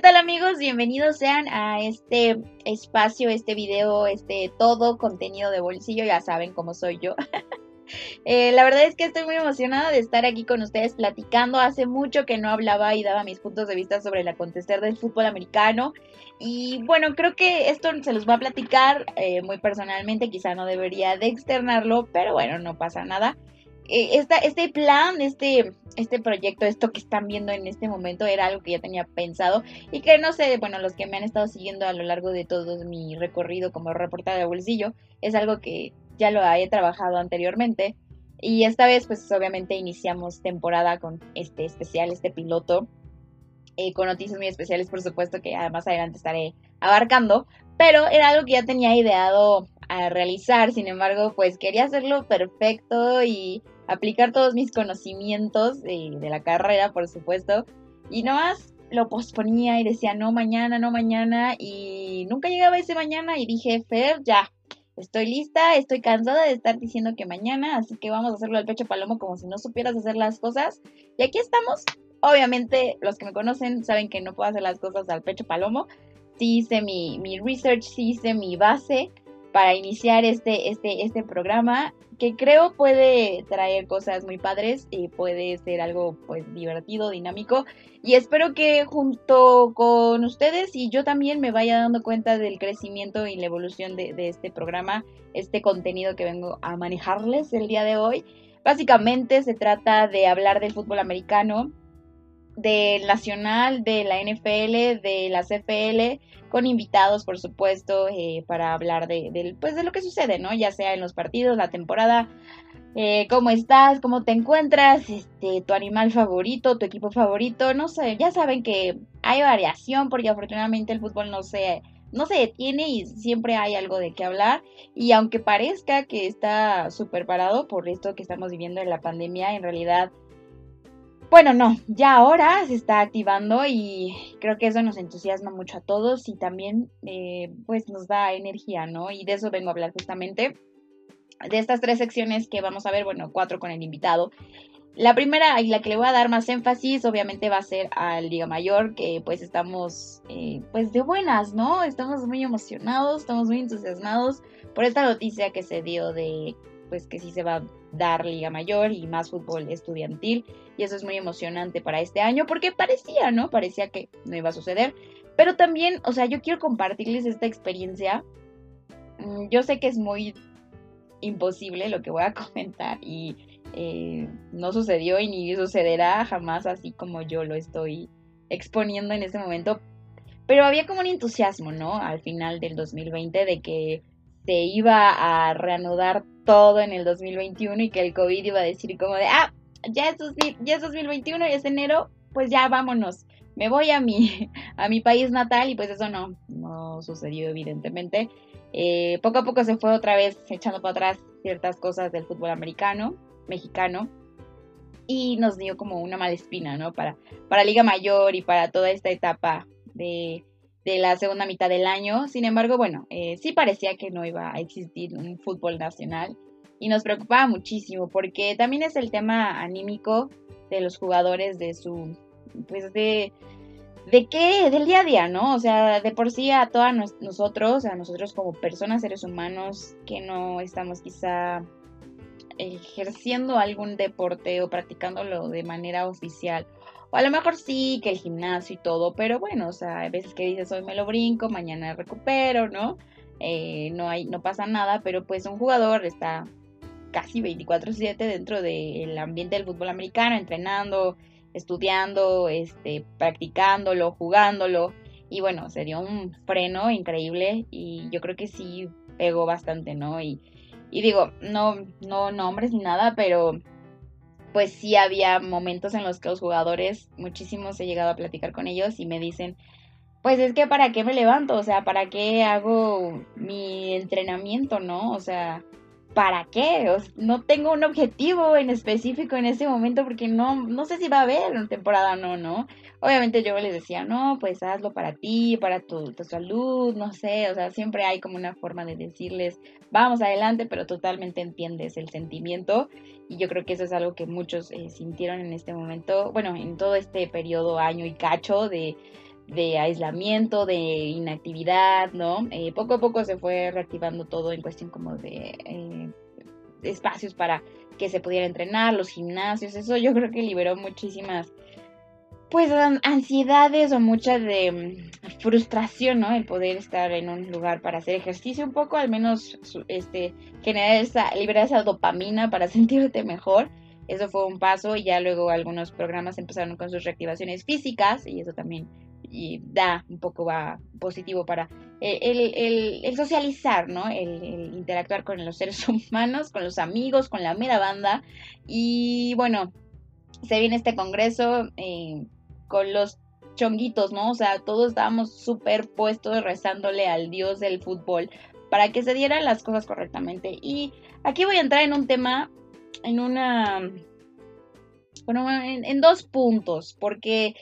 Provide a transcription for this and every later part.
¿qué tal amigos? Bienvenidos sean a este espacio, este video, este todo contenido de bolsillo, ya saben cómo soy yo. Eh, la verdad es que estoy muy emocionada de estar aquí con ustedes platicando. Hace mucho que no hablaba y daba mis puntos de vista sobre el acontecer del fútbol americano. Y bueno, creo que esto se los va a platicar eh, muy personalmente, quizá no debería de externarlo, pero bueno, no pasa nada. Eh, este plan, este, este proyecto, esto que están viendo en este momento era algo que ya tenía pensado y que no sé, bueno, los que me han estado siguiendo a lo largo de todo mi recorrido como reportera de bolsillo, es algo que ya lo he trabajado anteriormente. Y esta vez, pues obviamente iniciamos temporada con este especial, este piloto, eh, con noticias muy especiales, por supuesto, que además adelante estaré abarcando, pero era algo que ya tenía ideado a realizar, sin embargo, pues quería hacerlo perfecto y aplicar todos mis conocimientos de, de la carrera, por supuesto, y nomás lo posponía y decía no mañana, no mañana, y nunca llegaba ese mañana y dije, Fer, ya, estoy lista, estoy cansada de estar diciendo que mañana, así que vamos a hacerlo al pecho palomo como si no supieras hacer las cosas. Y aquí estamos. Obviamente, los que me conocen saben que no puedo hacer las cosas al pecho palomo. Sí hice mi, mi research, sí hice mi base para iniciar este, este, este programa que creo puede traer cosas muy padres y puede ser algo pues divertido, dinámico y espero que junto con ustedes y yo también me vaya dando cuenta del crecimiento y la evolución de, de este programa, este contenido que vengo a manejarles el día de hoy. Básicamente se trata de hablar del fútbol americano, del nacional, de la NFL, de la CFL, con invitados, por supuesto, eh, para hablar de, pues, de lo que sucede, ¿no? Ya sea en los partidos, la temporada, eh, cómo estás, cómo te encuentras, este, tu animal favorito, tu equipo favorito, no sé, ya saben que hay variación porque afortunadamente el fútbol no se, no se detiene y siempre hay algo de qué hablar. Y aunque parezca que está súper parado por esto que estamos viviendo en la pandemia, en realidad bueno, no, ya ahora se está activando y creo que eso nos entusiasma mucho a todos y también eh, pues nos da energía, ¿no? Y de eso vengo a hablar justamente. De estas tres secciones que vamos a ver, bueno, cuatro con el invitado. La primera y la que le voy a dar más énfasis obviamente va a ser al Liga Mayor, que pues estamos eh, pues de buenas, ¿no? Estamos muy emocionados, estamos muy entusiasmados por esta noticia que se dio de pues que sí se va a dar Liga Mayor y más fútbol estudiantil. Y eso es muy emocionante para este año porque parecía, ¿no? Parecía que no iba a suceder. Pero también, o sea, yo quiero compartirles esta experiencia. Mm, yo sé que es muy imposible lo que voy a comentar y eh, no sucedió y ni sucederá jamás así como yo lo estoy exponiendo en este momento. Pero había como un entusiasmo, ¿no? Al final del 2020 de que se iba a reanudar todo en el 2021 y que el COVID iba a decir como de, ah, ya es, ya es 2021, ya es enero, pues ya vámonos. Me voy a mi, a mi país natal y pues eso no, no sucedió evidentemente. Eh, poco a poco se fue otra vez echando para atrás ciertas cosas del fútbol americano, mexicano, y nos dio como una mala espina, ¿no? Para, para Liga Mayor y para toda esta etapa de, de la segunda mitad del año. Sin embargo, bueno, eh, sí parecía que no iba a existir un fútbol nacional y nos preocupaba muchísimo porque también es el tema anímico de los jugadores, de su, pues de, de qué, del día a día, ¿no? O sea, de por sí a todos nosotros, a nosotros como personas, seres humanos, que no estamos quizá ejerciendo algún deporte o practicándolo de manera oficial o a lo mejor sí, que el gimnasio y todo, pero bueno, o sea, hay veces que dices hoy me lo brinco, mañana recupero, ¿no? Eh, no, hay, no pasa nada, pero pues un jugador está casi 24/7 dentro del ambiente del fútbol americano, entrenando, estudiando, este, practicándolo, jugándolo. Y bueno, sería un freno increíble y yo creo que sí pegó bastante, ¿no? Y, y digo, no, no nombres ni nada, pero pues sí había momentos en los que los jugadores, muchísimos he llegado a platicar con ellos y me dicen, pues es que para qué me levanto, o sea, para qué hago mi entrenamiento, ¿no? O sea, ¿para qué? no tengo un objetivo en específico en ese momento porque no, no sé si va a haber una temporada o no, ¿no? Obviamente yo les decía, no, pues hazlo para ti, para tu, tu salud, no sé, o sea, siempre hay como una forma de decirles, vamos adelante, pero totalmente entiendes el sentimiento y yo creo que eso es algo que muchos eh, sintieron en este momento, bueno, en todo este periodo, año y cacho de de aislamiento, de inactividad, ¿no? Eh, poco a poco se fue reactivando todo en cuestión como de eh, espacios para que se pudiera entrenar, los gimnasios, eso yo creo que liberó muchísimas pues ansiedades o mucha de mm, frustración, ¿no? El poder estar en un lugar para hacer ejercicio un poco, al menos este generar esa liberar esa dopamina para sentirte mejor. Eso fue un paso y ya luego algunos programas empezaron con sus reactivaciones físicas y eso también y da un poco va positivo para eh, el, socializar, ¿no? El, interactuar con los seres humanos, con los amigos, con la mera banda. Y bueno, se viene este congreso eh, con los chonguitos, ¿no? O sea, todos estábamos súper puestos rezándole al dios del fútbol para que se dieran las cosas correctamente. Y aquí voy a entrar en un tema en una... Bueno, en, dos puntos, porque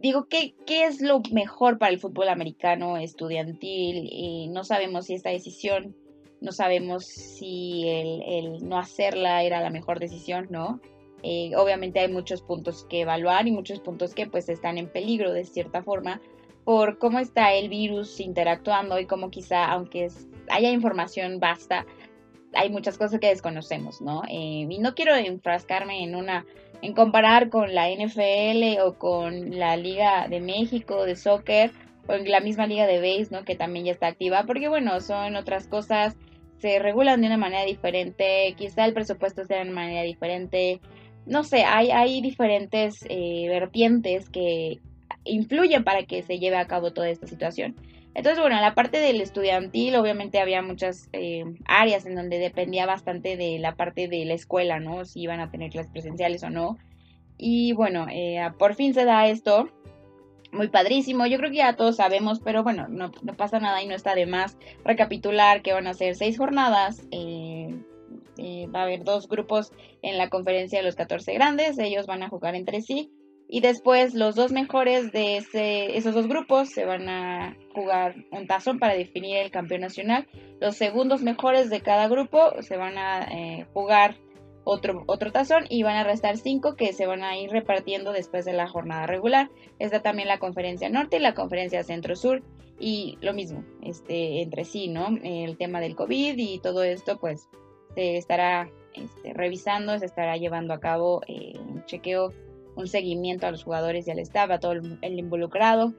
digo, ¿qué, ¿qué, es lo mejor para el fútbol americano estudiantil? Y no sabemos si esta decisión, no sabemos si el, el, no hacerla era la mejor decisión, ¿no? Eh, obviamente hay muchos puntos que evaluar y muchos puntos que pues están en peligro de cierta forma por cómo está el virus interactuando y cómo quizá, aunque haya información basta, hay muchas cosas que desconocemos, ¿no? Eh, y no quiero enfrascarme en una, en comparar con la NFL o con la Liga de México de soccer o en la misma Liga de Base, ¿no? Que también ya está activa, porque bueno, son otras cosas, se regulan de una manera diferente, quizá el presupuesto sea de una manera diferente, no sé, hay, hay diferentes eh, vertientes que influyen para que se lleve a cabo toda esta situación. Entonces, bueno, en la parte del estudiantil, obviamente había muchas eh, áreas en donde dependía bastante de la parte de la escuela, ¿no? Si iban a tener clases presenciales o no. Y bueno, eh, por fin se da esto. Muy padrísimo. Yo creo que ya todos sabemos, pero bueno, no, pasa nada y no está de más recapitular que van a ser seis jornadas. Eh, va a haber dos grupos en la conferencia de los 14 grandes. Ellos van a jugar entre sí y después los dos mejores de ese, esos dos grupos se van a jugar un tazón para definir el campeón nacional. Los segundos mejores de cada grupo se van a eh, jugar otro, otro tazón y van a restar cinco que se van a ir repartiendo después de la jornada regular. Está también la conferencia norte y la conferencia centro-sur y lo mismo este, entre sí, ¿no? El tema del COVID y todo esto pues se estará este, revisando, se estará llevando a cabo eh, un chequeo un seguimiento a los jugadores y al staff, a todo el, involucrado.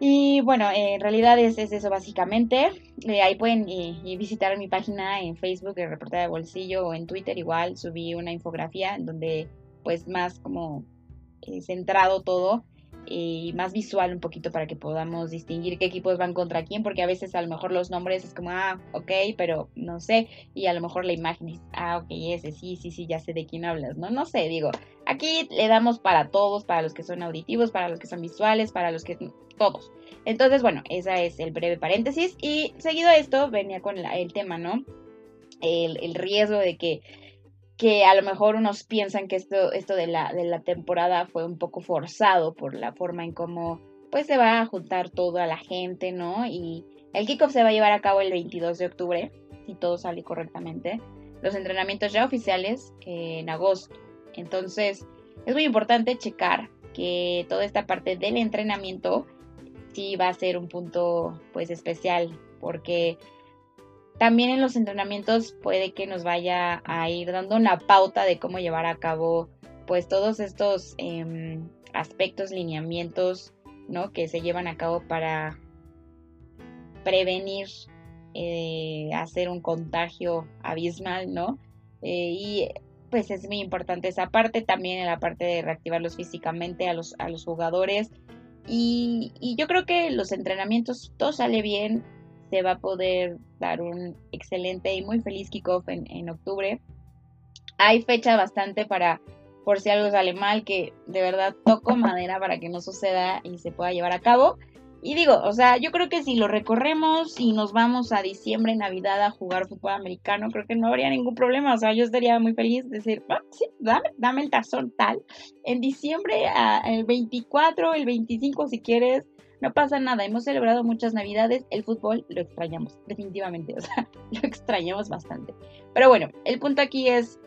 Y bueno, en realidad es, eso básicamente. Eh, ahí pueden visitar mi página en Facebook, el reportero de bolsillo, o en Twitter igual subí una infografía donde pues más como eh, centrado todo y más visual un poquito para que podamos distinguir qué equipos van contra quién, porque a veces a lo mejor los nombres es como, ah, ok, pero no sé, y a lo mejor la imagen es, ah, ok, ese, sí, sí, sí, ya sé de quién hablas, ¿no? No sé, digo, aquí le damos para todos, para los que son auditivos, para los que son visuales, para los que, todos. Entonces, bueno, ese es el breve paréntesis, y seguido a esto venía con el tema, ¿no? El, el riesgo de que que a lo mejor unos piensan que esto, esto de, la, de la temporada fue un poco forzado por la forma en cómo pues se va a juntar toda la gente, ¿no? Y el kickoff se va a llevar a cabo el 22 de octubre, si todo sale correctamente. Los entrenamientos ya oficiales en agosto. Entonces, es muy importante checar que toda esta parte del entrenamiento sí va a ser un punto pues especial, porque también en los entrenamientos puede que nos vaya a ir dando una pauta de cómo llevar a cabo pues todos estos em, aspectos, lineamientos, ¿no? Que se llevan a cabo para prevenir eh, hacer un contagio abismal, ¿no? Eh, y pues es muy importante esa parte, también en la parte de reactivarlos físicamente a los, a los jugadores. Y, y yo creo que los entrenamientos, todo sale bien, se va a poder dar un excelente y muy feliz kickoff en, en octubre. Hay fecha bastante para, por si algo sale mal, que de verdad toco madera para que no suceda y se pueda llevar a cabo. Y digo, o sea, yo creo que si lo recorremos y nos vamos a diciembre, Navidad a jugar fútbol americano, creo que no habría ningún problema. O sea, yo estaría muy feliz de decir, ah, sí, dame, dame el tazón tal. En diciembre, el 24, el 25 si quieres, no pasa nada, hemos celebrado muchas navidades, el fútbol lo extrañamos, definitivamente, o sea, lo extrañamos bastante. Pero bueno, el punto aquí es,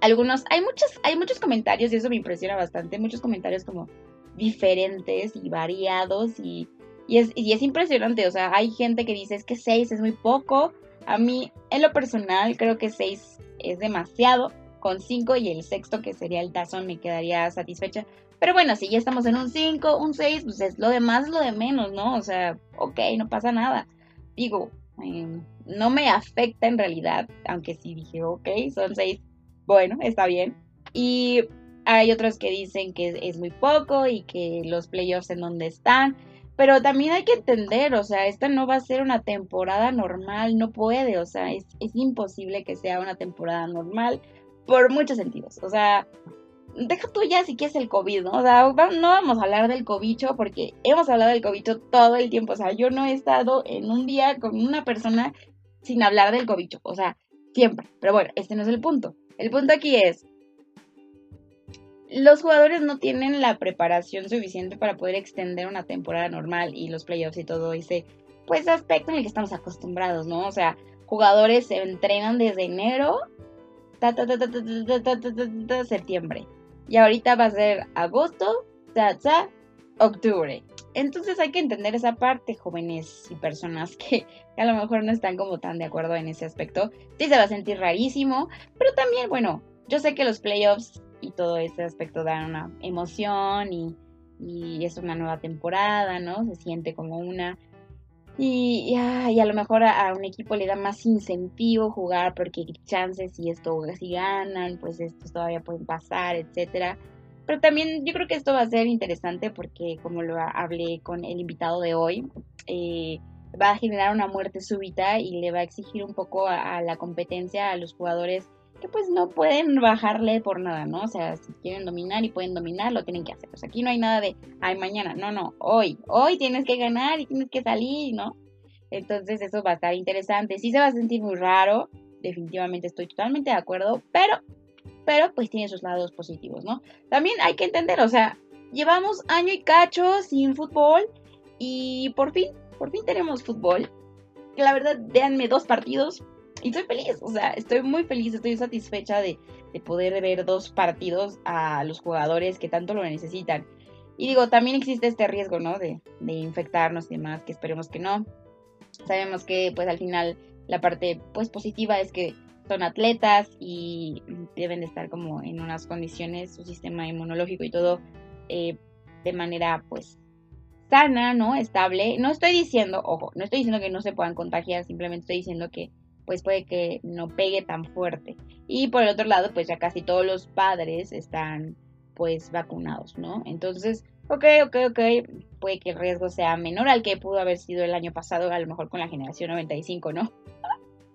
algunos, hay muchos, hay muchos comentarios y eso me impresiona bastante, muchos comentarios como diferentes y variados y, y, es, y es impresionante, o sea, hay gente que dice es que seis es muy poco, a mí en lo personal creo que seis es demasiado, con cinco y el sexto que sería el tazón me quedaría satisfecha, pero bueno, si ya estamos en un 5, un 6, pues es lo demás es lo de menos, ¿no? O sea, ok, no pasa nada. Digo, em, no me afecta en realidad, aunque sí dije, ok, son 6, bueno, está bien. Y hay otros que dicen que es muy poco y que los playoffs en donde están. Pero también hay que entender, o sea, esta no va a ser una temporada normal, no puede, o sea, es, es imposible que sea una temporada normal por muchos sentidos. O sea, deja tú ya si quieres el COVID, ¿no? O sea, no vamos a hablar del cobicho porque hemos hablado del cobicho todo el tiempo. O sea, yo no he estado en un día con una persona sin hablar del cobicho. O sea, siempre. Pero bueno, este no es el punto. El punto aquí es, los jugadores no tienen la preparación suficiente para poder extender una temporada normal y los playoffs y todo ese, pues, aspecto en el que estamos acostumbrados, ¿no? O sea, jugadores se entrenan desde enero, ta, ta, ta, septiembre. Y ahorita va a ser agosto, ta, octubre. Entonces hay que entender esa parte, jóvenes y personas que a lo mejor no están como tan de acuerdo en ese aspecto. Sí se va a sentir rarísimo, pero también, bueno, yo sé que los playoffs y todo ese aspecto dan una emoción y, y es una nueva temporada, ¿no? Se siente como una. Y, y, a lo mejor a, un equipo le da más incentivo jugar porque chances si esto si ganan, pues estos todavía pueden pasar, etcétera. Pero también yo creo que esto va a ser interesante porque como lo hablé con el invitado de hoy, eh, va a generar una muerte súbita y le va a exigir un poco a, la competencia a los jugadores que pues no pueden bajarle por nada, ¿no? O sea, si quieren dominar y pueden dominar, lo tienen que hacer. Pues aquí no hay nada de, ay, mañana, no, no, hoy, hoy tienes que ganar y tienes que salir, ¿no? Entonces eso va a estar interesante. Sí se va a sentir muy raro, definitivamente estoy totalmente de acuerdo, pero, pero pues tiene sus lados positivos, ¿no? También hay que entender, o sea, llevamos año y cacho sin fútbol y por fin, por fin tenemos fútbol. La verdad, véanme dos partidos, y estoy feliz, o sea, estoy muy feliz, estoy satisfecha de, poder ver dos partidos a los jugadores que tanto lo necesitan. Y digo, también existe este riesgo, ¿no? De, de infectarnos y demás, que esperemos que no. Sabemos que pues al final la parte pues positiva es que son atletas y deben de estar como en unas condiciones, su sistema inmunológico y todo eh, de manera pues sana, ¿no? Estable. No estoy diciendo, ojo, no estoy diciendo que no se puedan contagiar, simplemente estoy diciendo que pues puede que no pegue tan fuerte. Y por el otro lado, pues ya casi todos los padres están pues vacunados, ¿no? Entonces, ok, ok, ok, puede que el riesgo sea menor al que pudo haber sido el año pasado, a lo mejor con la generación 95, ¿no?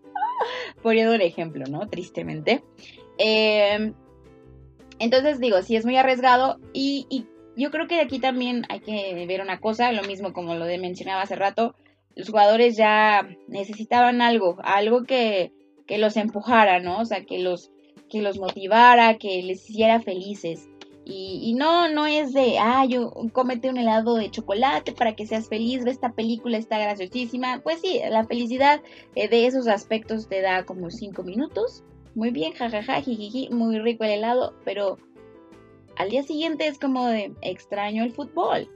Poniendo un ejemplo, ¿no? Tristemente. Em, entonces digo, sí es muy arriesgado y, y, yo creo que aquí también hay que ver una cosa, lo mismo como lo de mencionaba hace rato, los jugadores ya necesitaban algo, algo que, que los empujara, ¿no? O sea, que los, que los motivara, que les hiciera felices. Y, no, no es de, ah, yo comete un helado de chocolate para que seas feliz, ve esta película, está graciosísima. Pues sí, la felicidad eh, de esos aspectos te da como cinco minutos. Muy bien, jajaja, jijiji, muy rico el helado, pero al día siguiente es como de, extraño el fútbol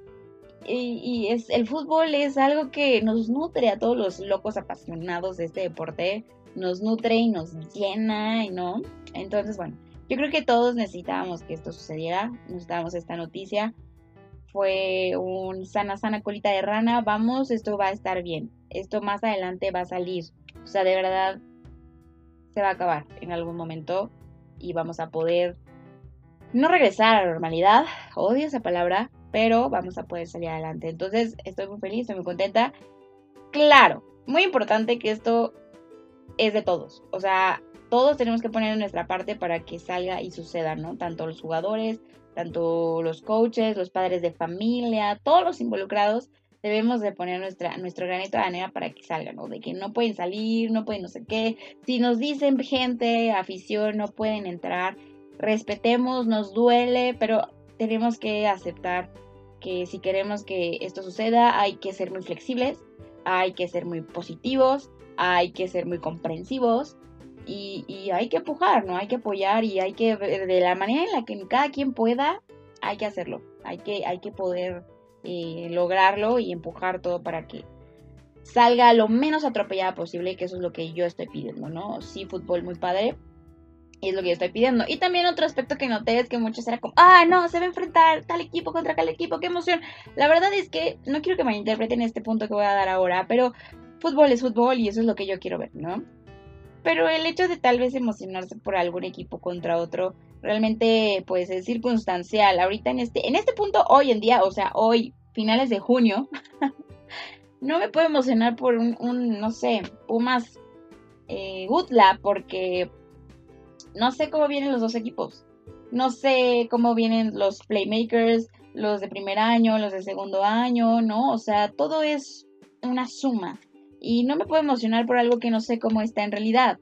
y, es, el fútbol es algo que nos nutre a todos los locos apasionados de este deporte, nos nutre y nos llena, ¿no? Entonces, bueno, yo creo que todos necesitábamos que esto sucediera, necesitábamos esta noticia. Fue un sana, sana colita de rana, vamos, esto va a estar bien, esto más adelante va a salir, o sea, de verdad se va a acabar en algún momento y vamos a poder no regresar a la normalidad, odio esa palabra, pero vamos a poder salir adelante. Entonces, estoy muy feliz, estoy muy contenta. Claro, muy importante que esto es de todos. O sea, todos tenemos que poner nuestra parte para que salga y suceda, ¿no? Tanto los jugadores, tanto los coaches, los padres de familia, todos los involucrados debemos de poner nuestra, nuestro granito de arena para que salga, ¿no? De que no pueden salir, no pueden no sé qué. Si nos dicen gente, afición, no pueden entrar, respetemos, nos duele, pero tenemos que aceptar que si queremos que esto suceda hay que ser muy flexibles, hay que ser muy positivos, hay que ser muy comprensivos y, hay que empujar, ¿no? Hay que apoyar y hay que, de la manera en la que cada quien pueda, hay que hacerlo, hay que, hay que poder eh, lograrlo y empujar todo para que salga lo menos atropellada posible, que eso es lo que yo estoy pidiendo, ¿no? Sí, fútbol muy padre, y es lo que yo estoy pidiendo. Y también otro aspecto que noté es que muchos era como, ah, no, se va a enfrentar tal equipo contra tal equipo, qué emoción. La verdad es que no quiero que me interpreten este punto que voy a dar ahora, pero fútbol es fútbol y eso es lo que yo quiero ver, ¿no? Pero el hecho de tal vez emocionarse por algún equipo contra otro realmente pues es circunstancial. Ahorita en este, en este punto, hoy en día, o sea, hoy, finales de junio, no me puedo emocionar por un, no sé, Pumas eh, Gutla, porque no sé cómo vienen los dos equipos. No sé cómo vienen los playmakers, los de primer año, los de segundo año, ¿no? O sea, todo es una suma y no me puedo emocionar por algo que no sé cómo está en realidad.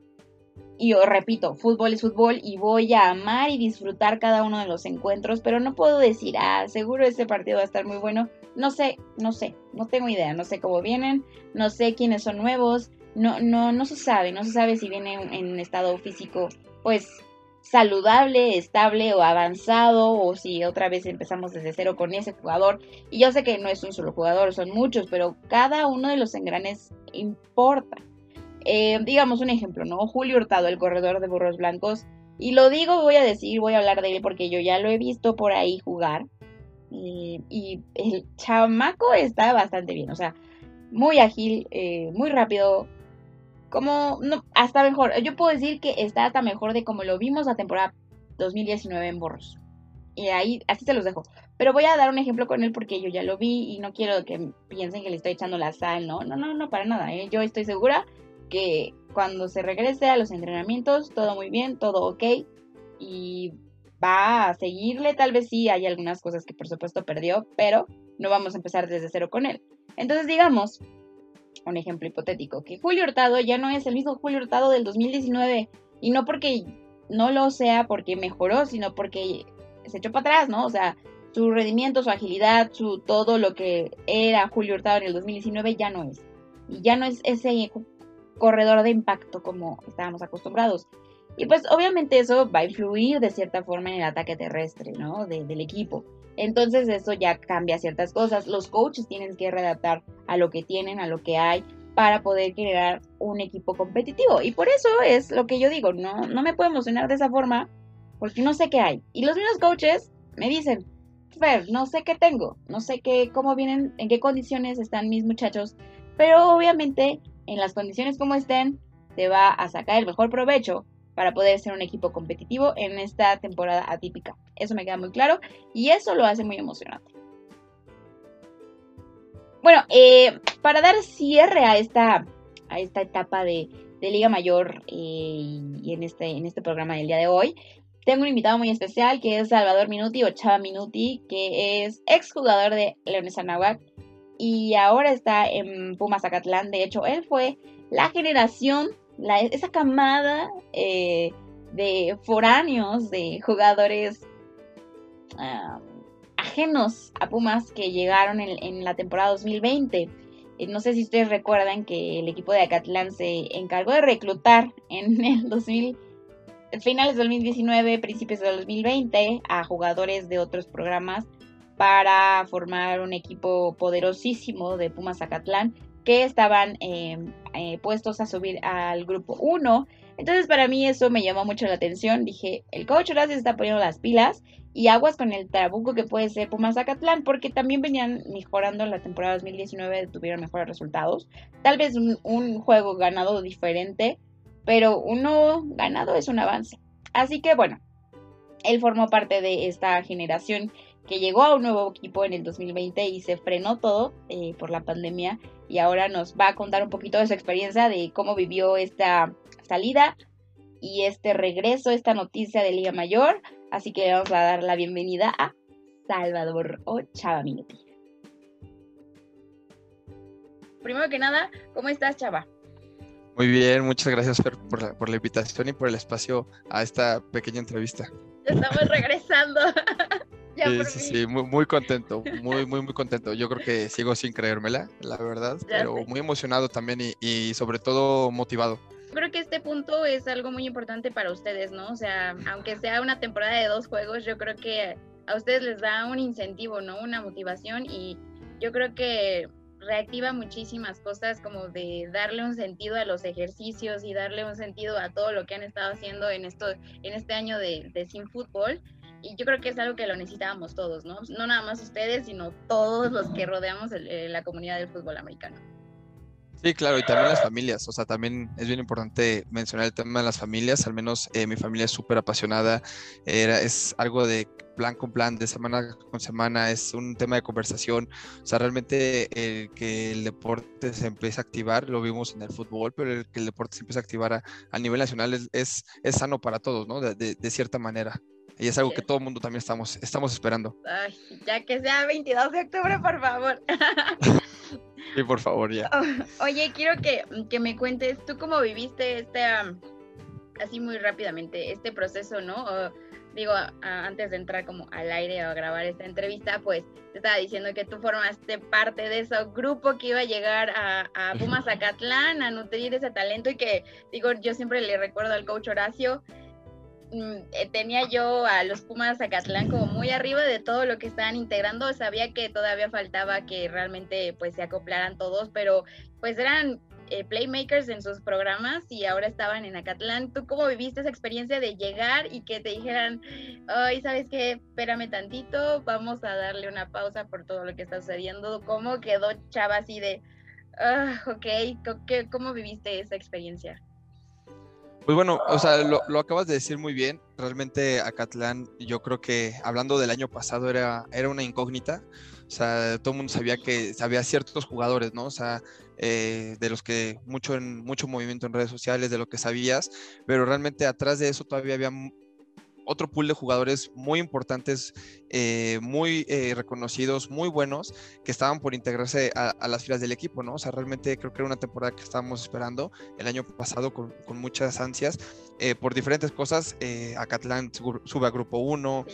Y yo repito, fútbol es fútbol y voy a amar y disfrutar cada uno de los encuentros, pero no puedo decir, ah, seguro este partido va a estar muy bueno. No sé, no sé, no tengo idea, no sé cómo vienen, no sé quiénes son nuevos, no, no, no se sabe, no se sabe si vienen en estado físico, pues saludable, estable o avanzado, o si otra vez empezamos desde cero con ese jugador. Y yo sé que no es un solo jugador, son muchos, pero cada uno de los engranes importa. Eh, digamos un ejemplo, ¿no? Julio Hurtado, el corredor de burros blancos. Y lo digo, voy a decir, voy a hablar de él porque yo ya lo he visto por ahí jugar. y el chamaco está bastante bien, o sea, muy ágil, eh, muy rápido, como no, hasta mejor. Yo puedo decir que está hasta mejor de como lo vimos la temporada 2019 en Borros. Y ahí, así se los dejo. Pero voy a dar un ejemplo con él porque yo ya lo vi y no quiero que piensen que le estoy echando la sal, ¿no? No, no, no, para nada. ¿eh? Yo estoy segura que cuando se regrese a los entrenamientos, todo muy bien, todo ok. Y va a seguirle, tal vez sí, hay algunas cosas que por supuesto perdió, pero no vamos a empezar desde cero con él. Entonces digamos un ejemplo hipotético, que Julio Hurtado ya no es el mismo Julio Hurtado del 2019 y no porque no lo sea porque mejoró, sino porque se echó para atrás, ¿no? O sea, su rendimiento, su agilidad, su todo lo que era Julio Hurtado en el 2019 ya no es. Y ya no es ese corredor de impacto como estábamos acostumbrados. Y pues obviamente eso va a influir de cierta forma en el ataque terrestre, ¿no? del equipo. Entonces eso ya cambia ciertas cosas. Los coaches tienen que readaptar a lo que tienen, a lo que hay, para poder generar un equipo competitivo. Y por eso es lo que yo digo, no, no me puedo emocionar de esa forma porque no sé qué hay. Y los mismos coaches me dicen, Fer, no sé qué tengo, no sé qué, cómo vienen, en qué condiciones están mis muchachos, pero obviamente en las condiciones como estén, te va a sacar el mejor provecho para poder ser un equipo competitivo en esta temporada atípica. Eso me queda muy claro y eso lo hace muy emocionante. Bueno, eh, para dar cierre a esta, a esta etapa de, Liga Mayor eh, y en este, en este programa del día de hoy, tengo un invitado muy especial que es Salvador Minuti o Chava Minuti, que es exjugador de Leones Anahuac y ahora está en Pumas Acatlán. De hecho, él fue la generación esa camada eh, de foráneos, de jugadores ajenos a Pumas que llegaron en, la temporada 2020. Eh, no sé si ustedes recuerdan que el equipo de Acatlán se encargó de reclutar en el 2000, finales de 2019, principios de 2020 a jugadores de otros programas para formar un equipo poderosísimo de Pumas Acatlán que estaban em, eh, puestos a subir al grupo 1. Entonces para mí eso me llamó mucho la atención. Dije, el coach se está poniendo las pilas y aguas con el trabuco que puede ser Pumas Zacatlán, porque también venían mejorando la temporada 2019, tuvieron mejores resultados. Tal vez un, un juego ganado diferente, pero uno ganado es un avance. Así que bueno, él formó parte de esta generación que llegó a un nuevo equipo en el 2020 y se frenó todo eh, por la pandemia y ahora nos va a contar un poquito de su experiencia de cómo vivió esta salida y este regreso, esta noticia de Liga Mayor. Así que vamos a dar la bienvenida a Salvador o Chava Minuti. Primero que nada, ¿cómo estás, Chava? Muy bien, muchas gracias por, la, por la invitación y por el espacio a esta pequeña entrevista. Estamos regresando. sí, sí, sí, muy, muy, contento, muy, muy, muy contento. Yo creo que sigo sin creérmela, la verdad, pero muy emocionado también y, y, sobre todo motivado. Creo que este punto es algo muy importante para ustedes, ¿no? O sea, aunque sea una temporada de dos juegos, yo creo que a ustedes les da un incentivo, ¿no? Una motivación y yo creo que reactiva muchísimas cosas como de darle un sentido a los ejercicios y darle un sentido a todo lo que han estado haciendo en esto en este año de, de sin fútbol y yo creo que es algo que lo necesitábamos todos, ¿no? No nada más ustedes, sino todos los que rodeamos eh, la comunidad del fútbol americano. Sí, claro, y también las familias, o sea, también es bien importante mencionar el tema de las familias, al menos eh, mi familia es súper apasionada, era, es algo de plan con plan, de semana con semana, es un tema de conversación, o sea, realmente el que el deporte se empiece a activar, lo vimos en el fútbol, pero el que el deporte se empiece a activar a, nivel nacional es, es, sano para todos, ¿no? De cierta manera. Y es algo que todo el mundo también estamos, estamos esperando. Ay, ya que sea 22 de octubre, por favor. sí, por favor, ya. oye, quiero que, que, me cuentes, ¿tú cómo viviste este, así muy rápidamente, este proceso, no? digo, antes de entrar como al aire o a grabar esta entrevista, pues te estaba diciendo que tú formaste parte de ese grupo que iba a llegar a, a Pumas Zacatlán a nutrir ese talento y que, digo, yo siempre le recuerdo al coach Horacio tenía yo a los Pumas Zacatlán como muy arriba de todo lo que estaban integrando. Sabía que todavía faltaba que realmente pues se acoplaran todos, pero pues eran eh, playmakers en sus programas y ahora estaban en Acatlán. ¿Tú cómo viviste esa experiencia de llegar y que te dijeran, ay, ¿sabes qué? Espérame tantito, vamos a darle una pausa por todo lo que está sucediendo. ¿Cómo quedó Chava así de, ah, ok, ¿cómo viviste esa experiencia? Pues bueno, o sea, lo, acabas de decir muy bien. Realmente Acatlán, yo creo que hablando del año pasado era, era una incógnita. O sea, todo el mundo sabía que había ciertos jugadores, ¿no? O sea, eh, de los que mucho, en, mucho movimiento en redes sociales, de lo que sabías, pero realmente atrás de eso todavía había otro pool de jugadores muy importantes, eh, muy eh, reconocidos, muy buenos, que estaban por integrarse a, las filas del equipo, ¿no? O sea, realmente creo que era una temporada que estábamos esperando el año pasado con, muchas ansias. Eh, por diferentes cosas, Acatlán sube a Grupo 1,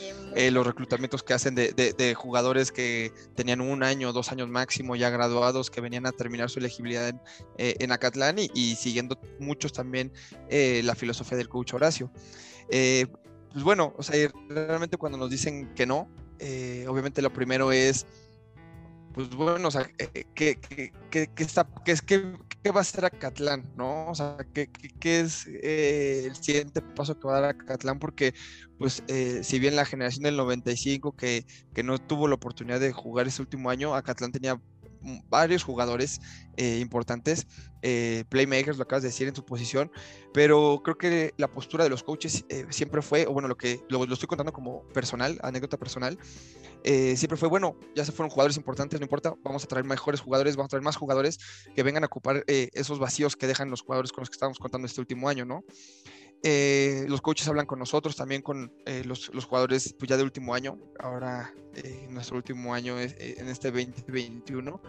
los reclutamientos que hacen de, jugadores que tenían un año, dos años máximo ya graduados, que venían a terminar su elegibilidad en, en Acatlán y, siguiendo muchos también la filosofía del coach Horacio pues bueno, o sea, realmente cuando nos dicen que no, eh, obviamente lo primero es, pues bueno, o sea, eh, ¿qué, qué, qué, está, qué, qué va a hacer Acatlán, no? O sea, ¿qué, es eh, el siguiente paso que va a dar Acatlán? Porque, pues, si bien la generación del 95 que, que no tuvo la oportunidad de jugar ese último año, Acatlán tenía varios jugadores eh, importantes, eh, playmakers, lo acabas de decir en su posición, pero creo que la postura de los coaches eh, siempre fue, o bueno, lo que lo, estoy contando como personal, anécdota personal, siempre fue, bueno, ya se fueron jugadores importantes, no importa, vamos a traer mejores jugadores, vamos a traer más jugadores que vengan a ocupar esos vacíos que dejan los jugadores con los que estábamos contando este último año, ¿no? Eh, los coaches hablan con nosotros, también con eh, los, jugadores pues ya de último año, ahora eh, nuestro último año es, en este 2021,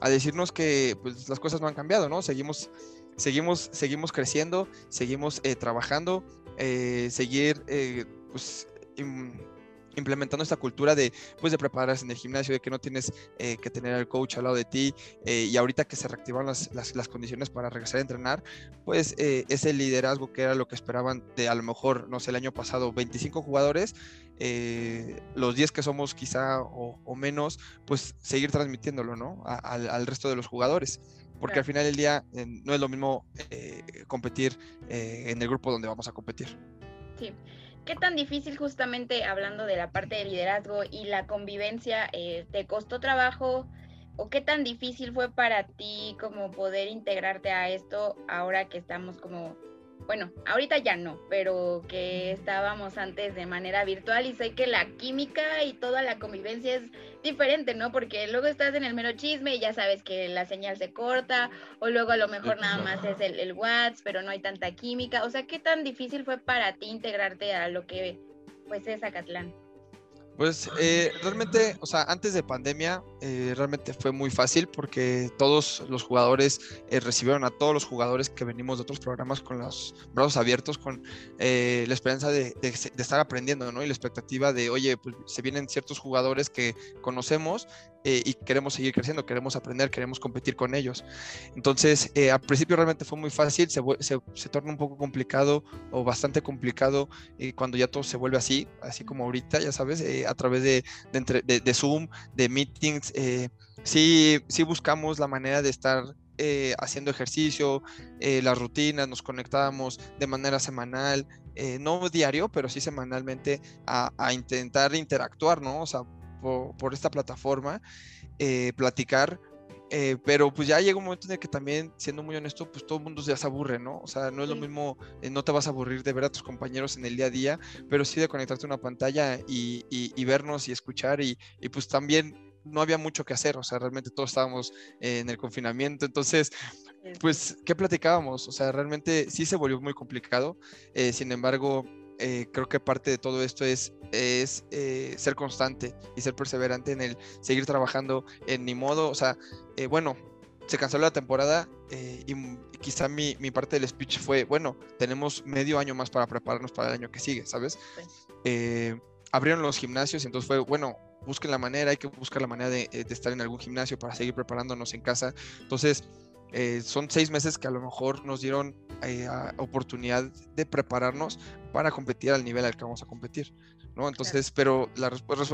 a decirnos que pues, las cosas no han cambiado, ¿no? Seguimos, seguimos, seguimos creciendo, seguimos trabajando, seguir pues, implementando esta cultura de, pues, de prepararse en el gimnasio, de que no tienes eh, que tener al coach al lado de ti eh, y ahorita que se reactivaron las, las, condiciones para regresar a entrenar, pues eh, ese liderazgo que era lo que esperaban de a lo mejor, no sé, el año pasado 25 jugadores, los 10 que somos quizá o, menos, pues seguir transmitiéndolo, ¿no? al, resto de los jugadores porque al final del día no es lo mismo competir en el grupo donde vamos a competir. Sí. ¿Qué tan difícil justamente hablando de la parte de liderazgo y la convivencia eh, te costó trabajo o qué tan difícil fue para ti como poder integrarte a esto ahora que estamos como bueno, ahorita ya no, pero que estábamos antes de manera virtual y sé que la química y toda la convivencia es diferente, ¿no? Porque luego estás en el mero chisme y ya sabes que la señal se corta, o luego a lo mejor nada más es el, el WhatsApp, pero no hay tanta química. O sea, ¿qué tan difícil fue para ti integrarte a lo que pues es Acatlán? Pues eh, realmente, o sea, antes de pandemia, eh, realmente fue muy fácil porque todos los jugadores eh, recibieron a todos los jugadores que venimos de otros programas con los brazos abiertos, con la esperanza de, de, estar aprendiendo, ¿no? Y la expectativa de, oye, pues se vienen ciertos jugadores que conocemos eh, y queremos seguir creciendo, queremos aprender, queremos competir con ellos. Entonces, eh, al principio realmente fue muy fácil, se, se, torna un poco complicado o bastante complicado eh, cuando ya todo se vuelve así, así como ahorita, ya sabes, a través de, de, Zoom, de meetings. sí, sí buscamos la manera de estar haciendo ejercicio, las rutinas, nos conectábamos de manera semanal, no diario, pero sí semanalmente a, intentar interactuar, ¿no? O sea, por, esta plataforma, eh, platicar. Eh, pero pues ya llega un momento en el que también, siendo muy honesto, pues todo el mundo ya se aburre, ¿no? O sea, no es lo mismo, eh, no te vas a aburrir de ver a tus compañeros en el día a día, pero sí de conectarte a una pantalla y, y, vernos y escuchar y, y, pues también no había mucho que hacer, o sea, realmente todos estábamos en el confinamiento, entonces, pues, ¿qué platicábamos? O sea, realmente sí se volvió muy complicado, sin embargo, eh, creo que parte de todo esto es, es eh, ser constante y ser perseverante en el seguir trabajando en ni modo, o sea, eh, bueno, se canceló la temporada y quizá mi, mi, parte del speech fue, bueno, tenemos medio año más para prepararnos para el año que sigue, ¿sabes? abrieron los gimnasios y entonces fue, bueno, busquen la manera, hay que buscar la manera de, de estar en algún gimnasio para seguir preparándonos en casa. Entonces, eh, son seis meses que a lo mejor nos dieron eh, oportunidad de prepararnos para competir al nivel al que vamos a competir. ¿no? Entonces, pero la,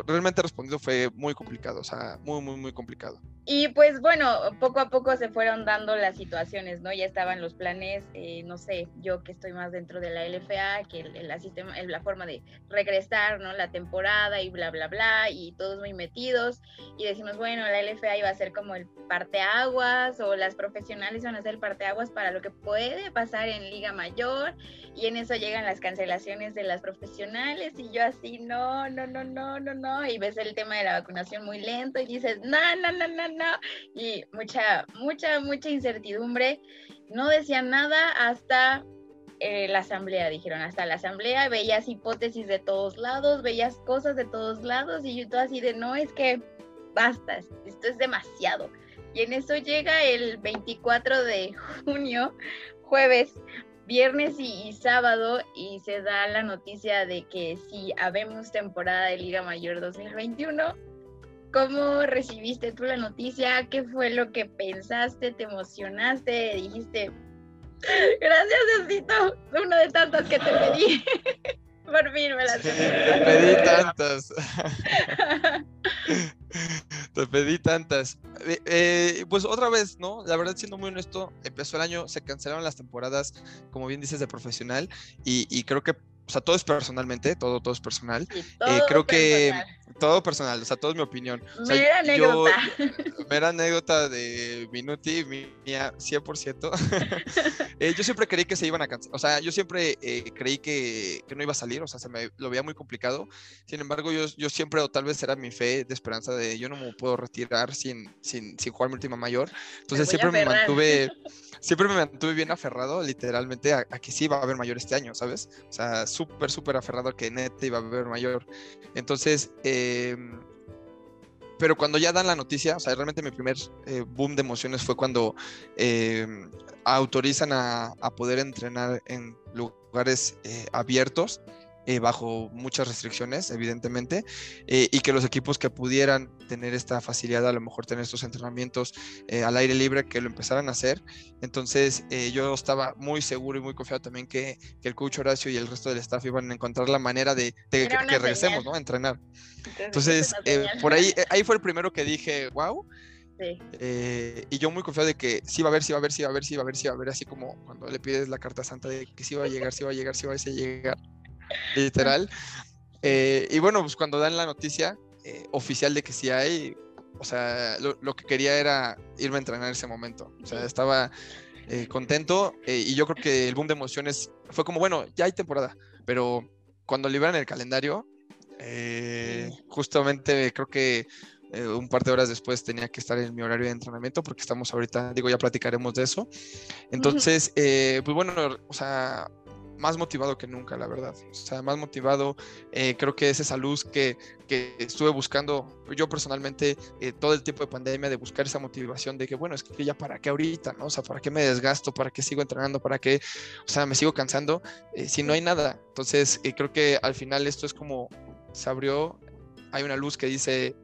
realmente respondido fue muy complicado, o sea, muy, muy, muy complicado. Y pues bueno, poco a poco se fueron dando las situaciones, ¿no? Ya estaban los planes, eh, no sé, yo que estoy más dentro de la LFA, que el, sistema, la forma de regresar, ¿no? La temporada y bla, bla, bla, y todos muy metidos, y decimos, bueno, la LFA iba a ser como el parteaguas, o las profesionales iban a ser el parteaguas para lo que puede pasar en Liga Mayor, y en eso llegan las cancelaciones de las profesionales, y yo así, no, no, no, no, no, no, y ves el tema de la vacunación muy lento y dices, no, no, no, no, no, y mucha, mucha, mucha incertidumbre. No decían nada hasta eh, la asamblea, dijeron, hasta la asamblea veías hipótesis de todos lados, veías cosas de todos lados y yo todo así de, no, es que basta, esto es demasiado. Y en eso llega el 24 de junio, jueves, viernes y, sábado y se da la noticia de que si habemos temporada de Liga Mayor 2021. ¿Cómo recibiste tú la noticia? ¿Qué fue lo que pensaste? ¿Te emocionaste? Dijiste, gracias, Diosito, una de tantas que te pedí. Por fin me las Te pedí tantas. te pedí tantas. Eh, eh, pues otra vez, ¿no? La verdad, siendo muy honesto, empezó el año, se cancelaron las temporadas, como bien dices, de profesional, y, y creo que, o sea, todo es personalmente, todo, todo es personal. Eh, creo que todo personal, o sea, todo es mi opinión. mera anécdota. mera anécdota de Minuti, mía 100%. eh, yo siempre creí que se iban a cancelar, o sea, yo siempre eh, creí que, que, no iba a salir, o sea, se me lo veía muy complicado. Sin embargo, yo, yo siempre, o tal vez era mi fe de esperanza de yo no me puedo retirar sin, sin, sin jugar mi última mayor. Entonces siempre me mantuve, siempre me mantuve bien aferrado, literalmente, a, a, que sí iba a haber mayor este año, ¿sabes? O sea, súper, súper aferrado a que neta iba a haber mayor. Entonces, eh, pero cuando ya dan la noticia, o sea, realmente mi primer eh, boom de emociones fue cuando em, autorizan a, poder entrenar en lugares eh, abiertos eh, bajo muchas restricciones, evidentemente, eh, y que los equipos que pudieran tener esta facilidad, a lo mejor tener estos entrenamientos eh, al aire libre, que lo empezaran a hacer. Entonces, yo estaba muy seguro y muy confiado también que, que, el coach Horacio y el resto del staff iban a encontrar la manera de, que, regresemos, ¿no? A entrenar. Entonces, por ahí, ahí fue el primero que dije, wow. Sí. y yo muy confiado de que sí va a haber, sí va a haber, sí va a haber, sí va a haber, sí va a haber, así como cuando le pides la carta santa de que sí va a llegar, sí va a llegar, sí va a llegar literal. Eh, y bueno, pues cuando dan la noticia eh, oficial de que sí hay, o sea, lo, que quería era irme a entrenar en ese momento. O sea, estaba eh, contento y yo creo que el boom de emociones fue como, bueno, ya hay temporada, pero cuando liberan el calendario, justamente creo que un par de horas después tenía que estar en mi horario de entrenamiento porque estamos ahorita, digo, ya platicaremos de eso. Entonces, pues bueno, o sea, más motivado que nunca, la verdad. O sea, más motivado. Eh, creo que es esa luz que, que estuve buscando yo personalmente eh, todo el tiempo de pandemia, de buscar esa motivación de que, bueno, es que ya para qué ahorita, ¿no? O sea, ¿para qué me desgasto? ¿Para qué sigo entrenando? ¿Para qué? O sea, me sigo cansando eh, si no hay nada. Entonces, creo que al final esto es como se abrió, hay una luz que dice,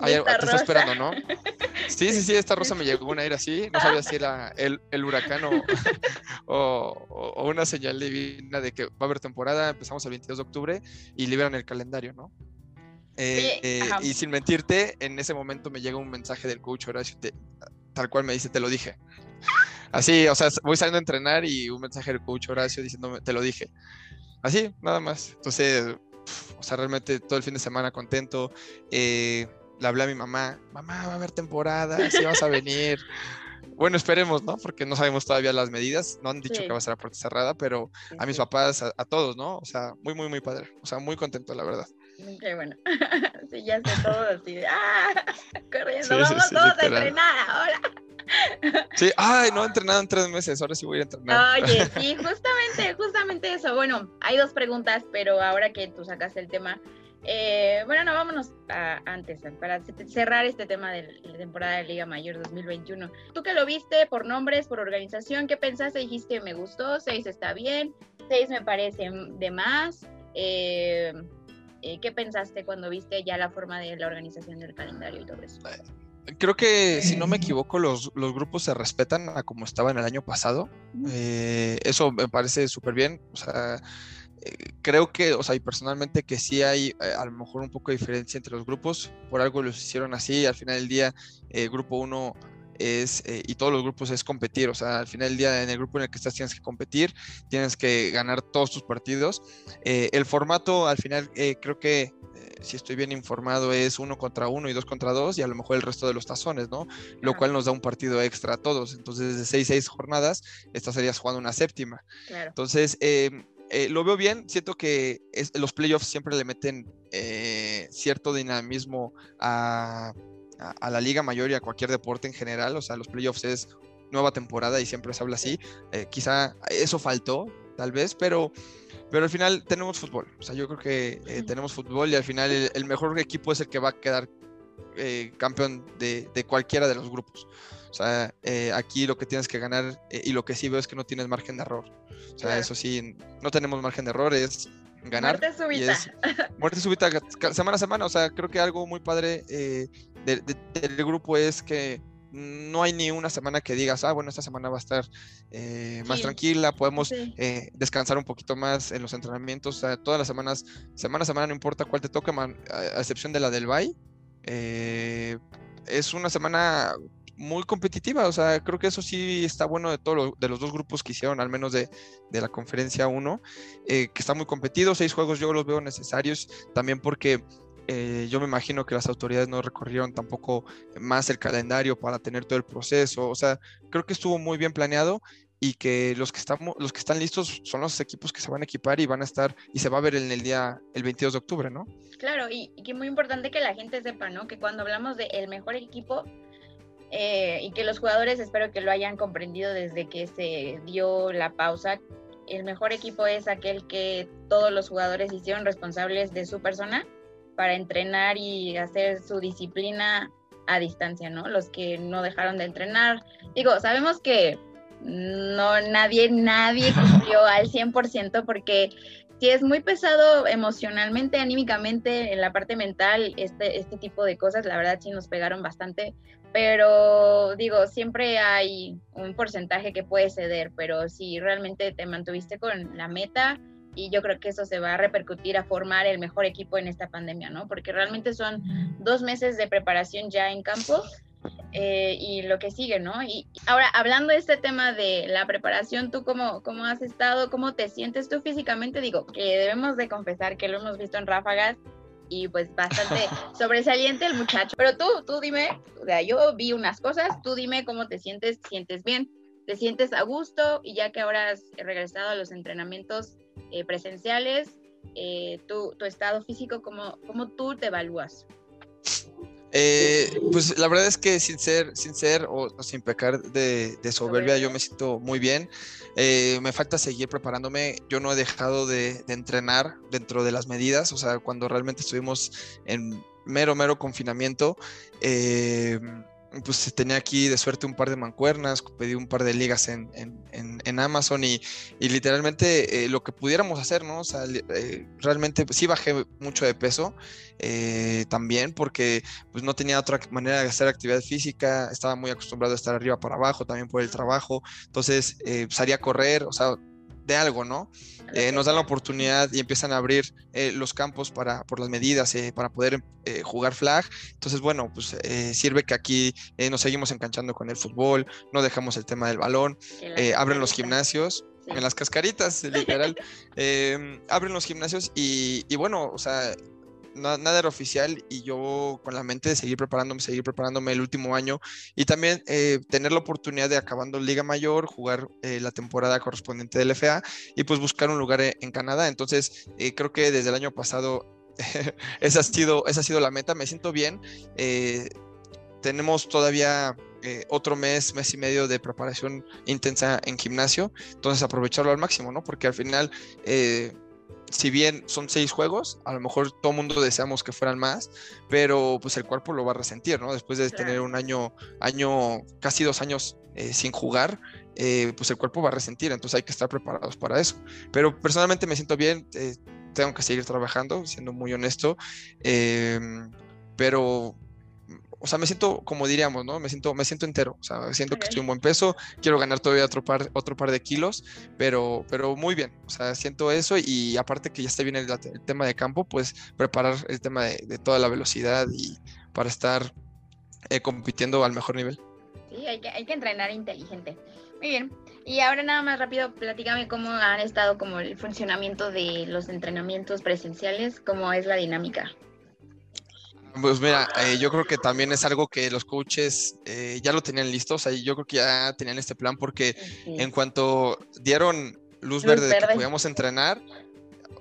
te está esperando, ¿no? Sí, sí, sí, esta rosa me llegó una aire así, no sabía si era el, el huracán o, o, una señal divina de que va a haber temporada, empezamos el 22 de octubre y liberan el calendario, ¿no? Eh, y sin mentirte, en ese momento me llega un mensaje del coach Horacio, tal cual me dice, te lo dije. Así, o sea, voy saliendo a entrenar y un mensaje del coach Horacio diciéndome, te lo dije. Así, nada más. Entonces, o sea, realmente todo el fin de semana contento. Eh, le hablé a mi mamá, mamá, va a haber temporada, si vas a venir. Bueno, esperemos, ¿no? Porque no sabemos todavía las medidas. No han dicho que va a ser a puerta cerrada, pero a mis papás, a, todos, ¿no? O sea, muy, muy, muy padre. O sea, muy contento, la verdad. Qué bueno. sí, ya sé todo así. ¡Ah! Corriendo, vamos todos a entrenar ahora. Sí, ay, no he entrenado en tres meses, ahora sí voy a entrenar. Oye, sí, justamente, justamente eso. Bueno, hay dos preguntas, pero ahora que tú sacas el tema, eh, bueno, no, vámonos a, antes, para cerrar este tema de la temporada de Liga Mayor 2021. Tú que lo viste por nombres, por organización, ¿qué pensaste? Dijiste, me gustó, seis está bien, seis me parece de más. Eh, eh, ¿Qué pensaste cuando viste ya la forma de la organización del calendario y todo eso? creo que, si no me equivoco, los, los, grupos se respetan a como estaban el año pasado. Eh, eso me parece súper bien. O sea, eh, creo que, o sea, y personalmente que sí hay eh, a lo mejor un poco de diferencia entre los grupos. Por algo los hicieron así. Al final del día, el grupo 1 es, y todos los grupos es competir. O sea, al final del día, en el grupo en el que estás tienes que competir, tienes que ganar todos tus partidos. el formato, al final, creo que si estoy bien informado, es uno contra uno y dos contra dos, y a lo mejor el resto de los tazones, ¿no? Lo cual nos da un partido extra a todos. Entonces, de seis, seis jornadas, esta serías jugando una séptima. Entonces, em, eh, lo veo bien, siento que los playoffs siempre le meten eh, cierto dinamismo a, la liga mayor y a cualquier deporte en general, o sea, los playoffs es nueva temporada y siempre se habla así, eh, quizá eso faltó, tal vez, pero pero al final tenemos fútbol. O sea, yo creo que eh, tenemos fútbol y al final el, mejor equipo es el que va a quedar campeón de, cualquiera de los grupos. O sea, eh, aquí lo que tienes que ganar y lo que sí veo es que no tienes margen de error. O sea, eso sí, no tenemos margen de error, es ganar. Muerte súbita. muerte súbita semana a semana. O sea, creo que algo muy padre del grupo es que no hay ni una semana que digas, ah, bueno, esta semana va a estar eh, más tranquila, podemos eh, descansar un poquito más en los entrenamientos, todas las semanas, semana a semana, no importa cuál te toque, a, excepción de la del Bay, eh, es una semana muy competitiva, o sea, creo que eso sí está bueno de todos de los dos grupos que hicieron, al menos de, de la conferencia 1, que está muy competido, seis juegos yo los veo necesarios, también porque eh, yo me imagino que las autoridades no recorrieron tampoco más el calendario para tener todo el proceso. O sea, creo que estuvo muy bien planeado y que los que estamos, los que están listos son los equipos que se van a equipar y van a estar y se va a ver en el día el 22 de octubre, ¿no? Claro, y, y que muy importante que la gente sepa, ¿no? Que cuando hablamos de el mejor equipo eh, y que los jugadores espero que lo hayan comprendido desde que se dio la pausa, el mejor equipo es aquel que todos los jugadores hicieron responsables de su persona para entrenar y hacer su disciplina a distancia, ¿no? Los que no dejaron de entrenar. Digo, sabemos que no nadie, nadie cumplió al 100% porque si es muy pesado emocionalmente, anímicamente, en la parte mental, este, este tipo de cosas, la verdad sí nos pegaron bastante, pero digo, siempre hay un porcentaje que puede ceder, pero si realmente te mantuviste con la meta, y yo creo que eso se va a repercutir a formar el mejor equipo en esta pandemia, ¿no? Porque realmente son dos meses de preparación ya en campo eh, y lo que sigue, ¿no? Y ahora, hablando de este tema de la preparación, ¿tú cómo, cómo has estado? ¿Cómo te sientes tú físicamente? Digo, que debemos de confesar que lo hemos visto en ráfagas y pues bastante sobresaliente el muchacho. Pero tú, tú dime, o sea, yo vi unas cosas, tú dime cómo te sientes, sientes bien, te sientes a gusto y ya que ahora has regresado a los entrenamientos, eh, presenciales, eh, tu, estado físico, ¿cómo, ¿cómo, tú te evalúas? Eh, pues la verdad es que sin ser, sin ser o, sin pecar de, soberbia, yo me siento muy bien. me falta seguir preparándome. Yo no he dejado de, de, entrenar dentro de las medidas. O sea, cuando realmente estuvimos en mero, mero confinamiento, pues tenía aquí de suerte un par de mancuernas, pedí un par de ligas en, Amazon y, literalmente eh, lo que pudiéramos hacer, ¿no? O sea, eh, realmente sí bajé mucho de peso eh, también porque pues no tenía otra manera de hacer actividad física, estaba muy acostumbrado a estar arriba para abajo también por el trabajo, entonces salí a correr, o sea, de algo, ¿no? Eh, nos dan la oportunidad y empiezan a abrir eh, los campos para, por las medidas, eh, para poder jugar flag. Entonces, bueno, pues sirve que aquí nos seguimos enganchando con el fútbol, no dejamos el tema del balón, abren los gimnasios. En las cascaritas, literal. abren los gimnasios y, y bueno, o sea, nada era oficial y yo con la mente de seguir preparándome, seguir preparándome el último año y también eh, tener la oportunidad de acabando Liga Mayor, jugar eh, la temporada correspondiente del FA y pues buscar un lugar eh, en Canadá. Entonces creo que desde el año pasado esa, ha sido, esa ha sido la meta, me siento bien. tenemos todavía otro mes, mes y medio de preparación intensa en gimnasio, entonces aprovecharlo al máximo, ¿no? Porque al final si bien son seis juegos, a lo mejor todo mundo deseamos que fueran más, pero pues el cuerpo lo va a resentir, ¿no? Después de tener un año, año, casi dos años eh, sin jugar, eh, pues el cuerpo va a resentir, entonces hay que estar preparados para eso. Pero personalmente me siento bien, eh, tengo que seguir trabajando, siendo muy honesto, em, pero o sea, me siento, como diríamos, ¿no? Me siento, me siento entero, o sea, siento que estoy en buen peso, quiero ganar todavía otro par, otro par de kilos, pero, pero muy bien, o sea, siento eso y aparte que ya está bien el, tema de campo, pues preparar el tema de, toda la velocidad y para estar eh, compitiendo al mejor nivel. Sí, hay que, hay que entrenar inteligente. Muy bien. Y ahora nada más rápido, platícame cómo han estado como el funcionamiento de los entrenamientos presenciales, cómo es la dinámica. Pues mira, eh, yo creo que también es algo que los coaches eh, ya lo tenían listo, o sea, yo creo que ya tenían este plan porque en cuanto dieron luz, verde, de que podíamos entrenar,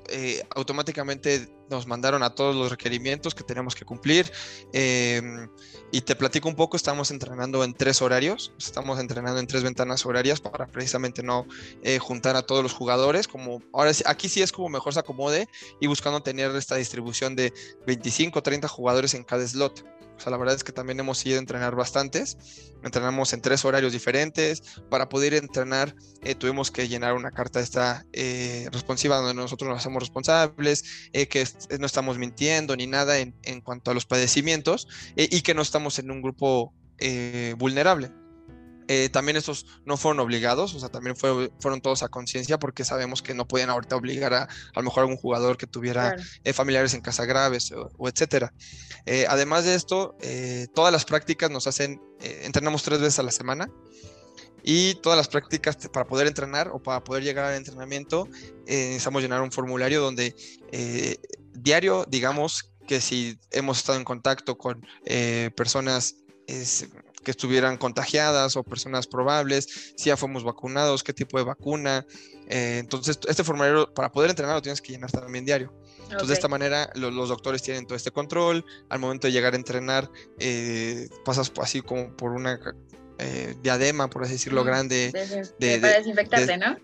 eh, automáticamente nos mandaron a todos los requerimientos que teníamos que cumplir. Em, y te platico un poco, estamos entrenando en tres horarios, estamos entrenando en tres ventanas horarias para precisamente no eh, juntar a todos los jugadores, como ahora aquí sí es como mejor se acomode y buscando tener esta distribución de 25 o 30 jugadores en cada slot. O sea, la verdad es que también hemos ido a entrenar bastantes. Entrenamos en tres horarios diferentes. Para poder entrenar eh, tuvimos que llenar una carta esta eh, responsiva donde nosotros nos hacemos responsables, eh, que no estamos mintiendo ni nada en, en cuanto a los padecimientos y que no estamos en un grupo vulnerable. Eh, también estos no fueron obligados, o sea, también fueron todos a conciencia porque sabemos que no podían ahorita obligar a a lo mejor algún jugador que tuviera eh, familiares en casa graves o, etcétera. Eh, además de esto, todas las prácticas nos hacen, entrenamos tres veces a la semana y todas las prácticas para poder entrenar o para poder llegar al entrenamiento necesitamos llenar un formulario donde diario digamos que si hemos estado en contacto con personas que estuvieran contagiadas o personas probables, si ya fuimos vacunados, qué tipo de vacuna. Eh, entonces, este formulario para poder entrenar lo tienes que llenar también diario. Entonces, de esta manera, los doctores tienen todo este control. Al momento de llegar a entrenar, eh, pasas así como por una eh, diadema, por así decirlo, grande. de, para desinfectarte, ¿no?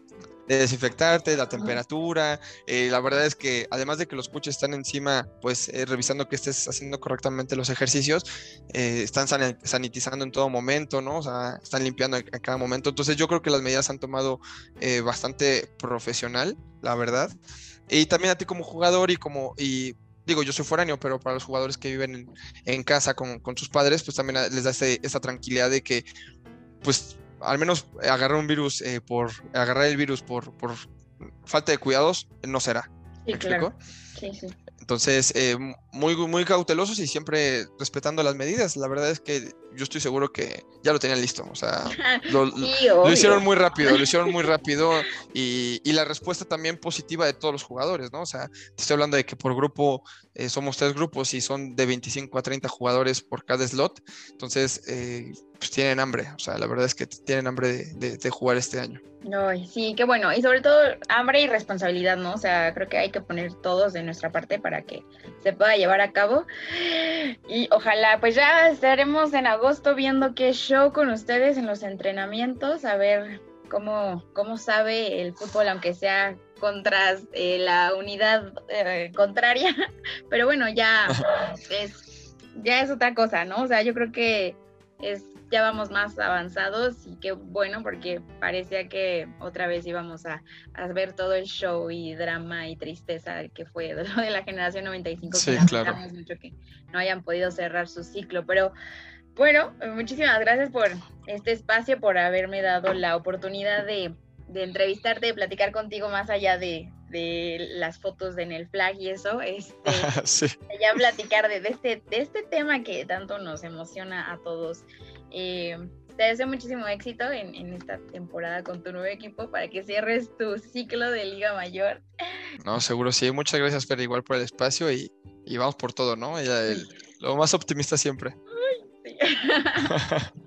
De desinfectarte, la temperatura. Eh, la verdad es que además de que los coaches están encima, pues eh, revisando que estés haciendo correctamente los ejercicios, eh, están sanitizando en todo momento, ¿no? O sea, están limpiando en, cada momento. Entonces yo creo que las medidas han tomado bastante profesional, la verdad. Y también a ti como jugador y como, y digo, yo soy foráneo, pero para los jugadores que viven en, casa con, sus padres, pues también les da esa tranquilidad de que, pues al menos agarrar un virus eh, por agarrar el virus por, por falta de cuidados no será. Sí, claro. Sí, sí. Entonces, eh, muy, muy cautelosos y siempre respetando las medidas. La verdad es que yo estoy seguro que ya lo tenían listo. O sea, lo, hicieron muy rápido, lo hicieron muy rápido y, y, la respuesta también positiva de todos los jugadores, ¿no? O sea, te estoy hablando de que por grupo eh, somos tres grupos y son de 25 a 30 jugadores por cada slot. Entonces, eh, pues tienen hambre. O sea, la verdad es que tienen hambre de, de jugar este año. No, sí, qué bueno. Y sobre todo hambre y responsabilidad, ¿no? O sea, creo que hay que poner todos de nuestra parte para que se pueda llevar a cabo. Y ojalá, pues ya estaremos en agosto viendo qué show con ustedes en los entrenamientos, a ver cómo, cómo sabe el fútbol, aunque sea contra eh, la unidad eh, contraria. Pero bueno, ya es, ya es otra cosa, ¿no? O sea, yo creo que es ya vamos más avanzados y qué bueno porque parecía que otra vez íbamos a, ver todo el show y drama y tristeza que fue de lo de la generación 95 sí, que claro. mucho que no hayan podido cerrar su ciclo, pero bueno, muchísimas gracias por este espacio, por haberme dado la oportunidad de entrevistarte, de platicar contigo más allá de, las fotos de en el flag y eso, este, ya platicar de, este, de este tema que tanto nos emociona a todos. Eh, te deseo muchísimo éxito en, esta temporada con tu nuevo equipo para que cierres tu ciclo de Liga Mayor. No, seguro sí. Muchas gracias, Fer, igual por el espacio y, vamos por todo, ¿no? lo más optimista siempre. sí.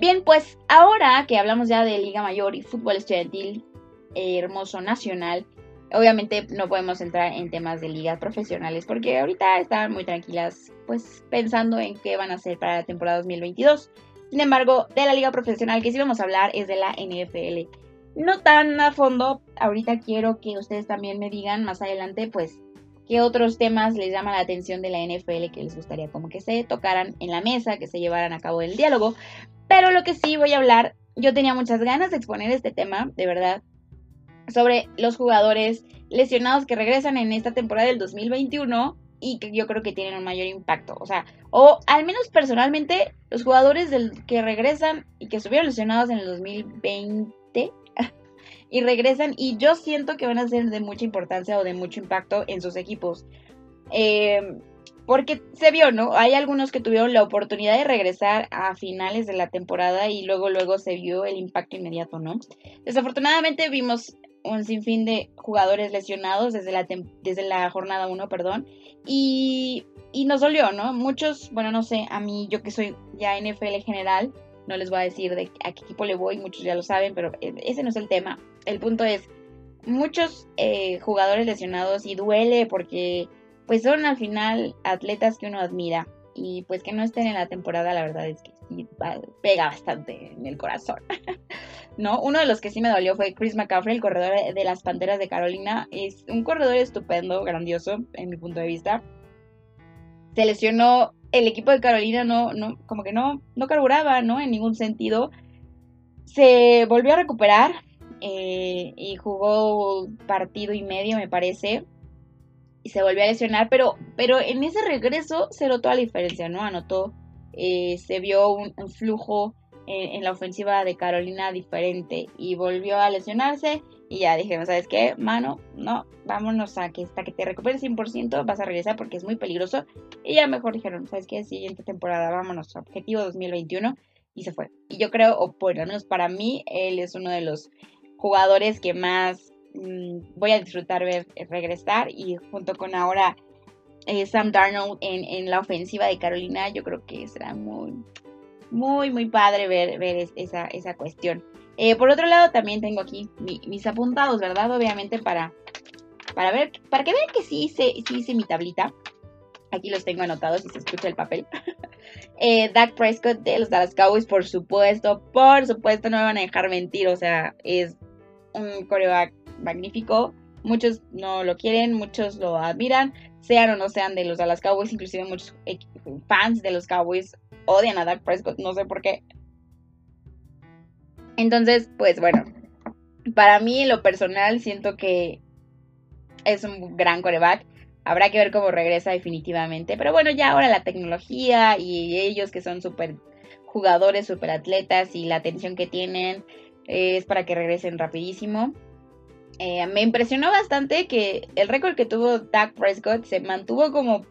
Bien, pues ahora que hablamos ya de Liga Mayor y fútbol estudiantil eh, hermoso nacional, obviamente no podemos entrar en temas de ligas profesionales porque ahorita están muy tranquilas, pues pensando en qué van a hacer para la temporada 2022. Sin embargo, de la liga profesional que sí vamos a hablar es de la NFL. No tan a fondo, ahorita quiero que ustedes también me digan más adelante, pues, qué otros temas les llaman la atención de la NFL que les gustaría como que se tocaran en la mesa, que se llevaran a cabo el diálogo. Pero lo que sí voy a hablar, yo tenía muchas ganas de exponer este tema, de verdad, sobre los jugadores lesionados que regresan en esta temporada del 2021 y que yo creo que tienen un mayor impacto. O sea, o al menos personalmente, los jugadores del, que regresan y que estuvieron lesionados en el 2020 y regresan y yo siento que van a ser de mucha importancia o de mucho impacto en sus equipos. Eh, porque se vio, ¿no? Hay algunos que tuvieron la oportunidad de regresar a finales de la temporada y luego luego se vio el impacto inmediato, ¿no? Desafortunadamente vimos un sinfín de jugadores lesionados desde la, desde la jornada 1, perdón, y, y nos dolió, ¿no? Muchos, bueno, no sé, a mí, yo que soy ya NFL general, no les voy a decir de a qué equipo le voy, muchos ya lo saben, pero e, ese no es el tema. El punto es, muchos eh, jugadores lesionados y duele porque pues son al final atletas que uno admira y pues que no estén en la temporada, la verdad es que pega bastante en el corazón. ¿No? Uno de los que sí me dolió fue Chris McCaffrey, el corredor de las Panteras de Carolina. Es un corredor estupendo, grandioso, en mi punto de vista. Se lesionó el equipo de Carolina, no, no, como que no, no carburaba, ¿no? En ningún sentido. Se volvió a recuperar eh, y jugó partido y medio, me parece y se volvió a lesionar, pero, pero en ese regreso se notó la diferencia, ¿no? Anotó, eh, se vio un, flujo en, la ofensiva de Carolina diferente y volvió a lesionarse y ya dijeron, ¿sabes qué? Mano, no, vámonos a que hasta que te recuperes 100% vas a regresar porque es muy peligroso. Y ya mejor dijeron, ¿sabes qué? Siguiente temporada, vámonos, objetivo 2021 y se fue. Y yo creo, o bueno, al menos para mí, él es uno de los jugadores que más Mm, voy a disfrutar ver eh, regresar y junto con ahora eh, Sam Darnold en, la ofensiva de Carolina, yo creo que será muy, muy, muy padre ver, ver esa, esa cuestión. Eh, por otro lado, también tengo aquí mis apuntados, ¿verdad? Obviamente para, para ver, para que vean que sí hice, sí hice mi tablita. Aquí los tengo anotados y se escucha el papel. eh, Dak Prescott de los Dallas Cowboys, por supuesto, por supuesto, no me van a dejar mentir. O sea, es un coreback magnífico. Muchos no lo quieren, muchos lo admiran, sean o no sean de los Dallas Cowboys, inclusive muchos fans de los Cowboys odian a Dak Prescott, no sé por qué. Entonces, pues bueno, para mí en lo personal siento que es un gran coreback. Habrá que ver cómo regresa definitivamente. Pero bueno, ya ahora la tecnología y ellos que son súper jugadores, súper atletas y la atención que tienen es para que regresen rapidísimo. Eh, me impresionó bastante que el récord que tuvo Dak Prescott se mantuvo como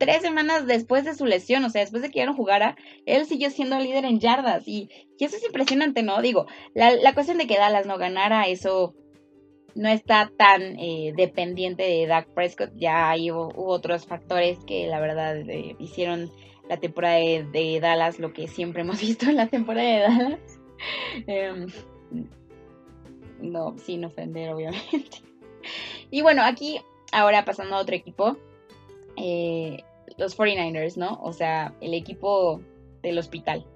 tres semanas después de su lesión, o sea, después de que ya no jugara, él siguió siendo líder en yardas y, eso es impresionante, ¿no? Digo, la, cuestión de que Dallas no ganara, eso no está tan eh, dependiente de Dak Prescott, ya hubo, otros factores que la verdad eh, hicieron la temporada de, Dallas lo que siempre hemos visto en la temporada de Dallas. Em, no, sin ofender, obviamente. Y bueno, aquí, ahora pasando a otro equipo, eh, los 49ers, ¿no? O sea, el equipo del hospital.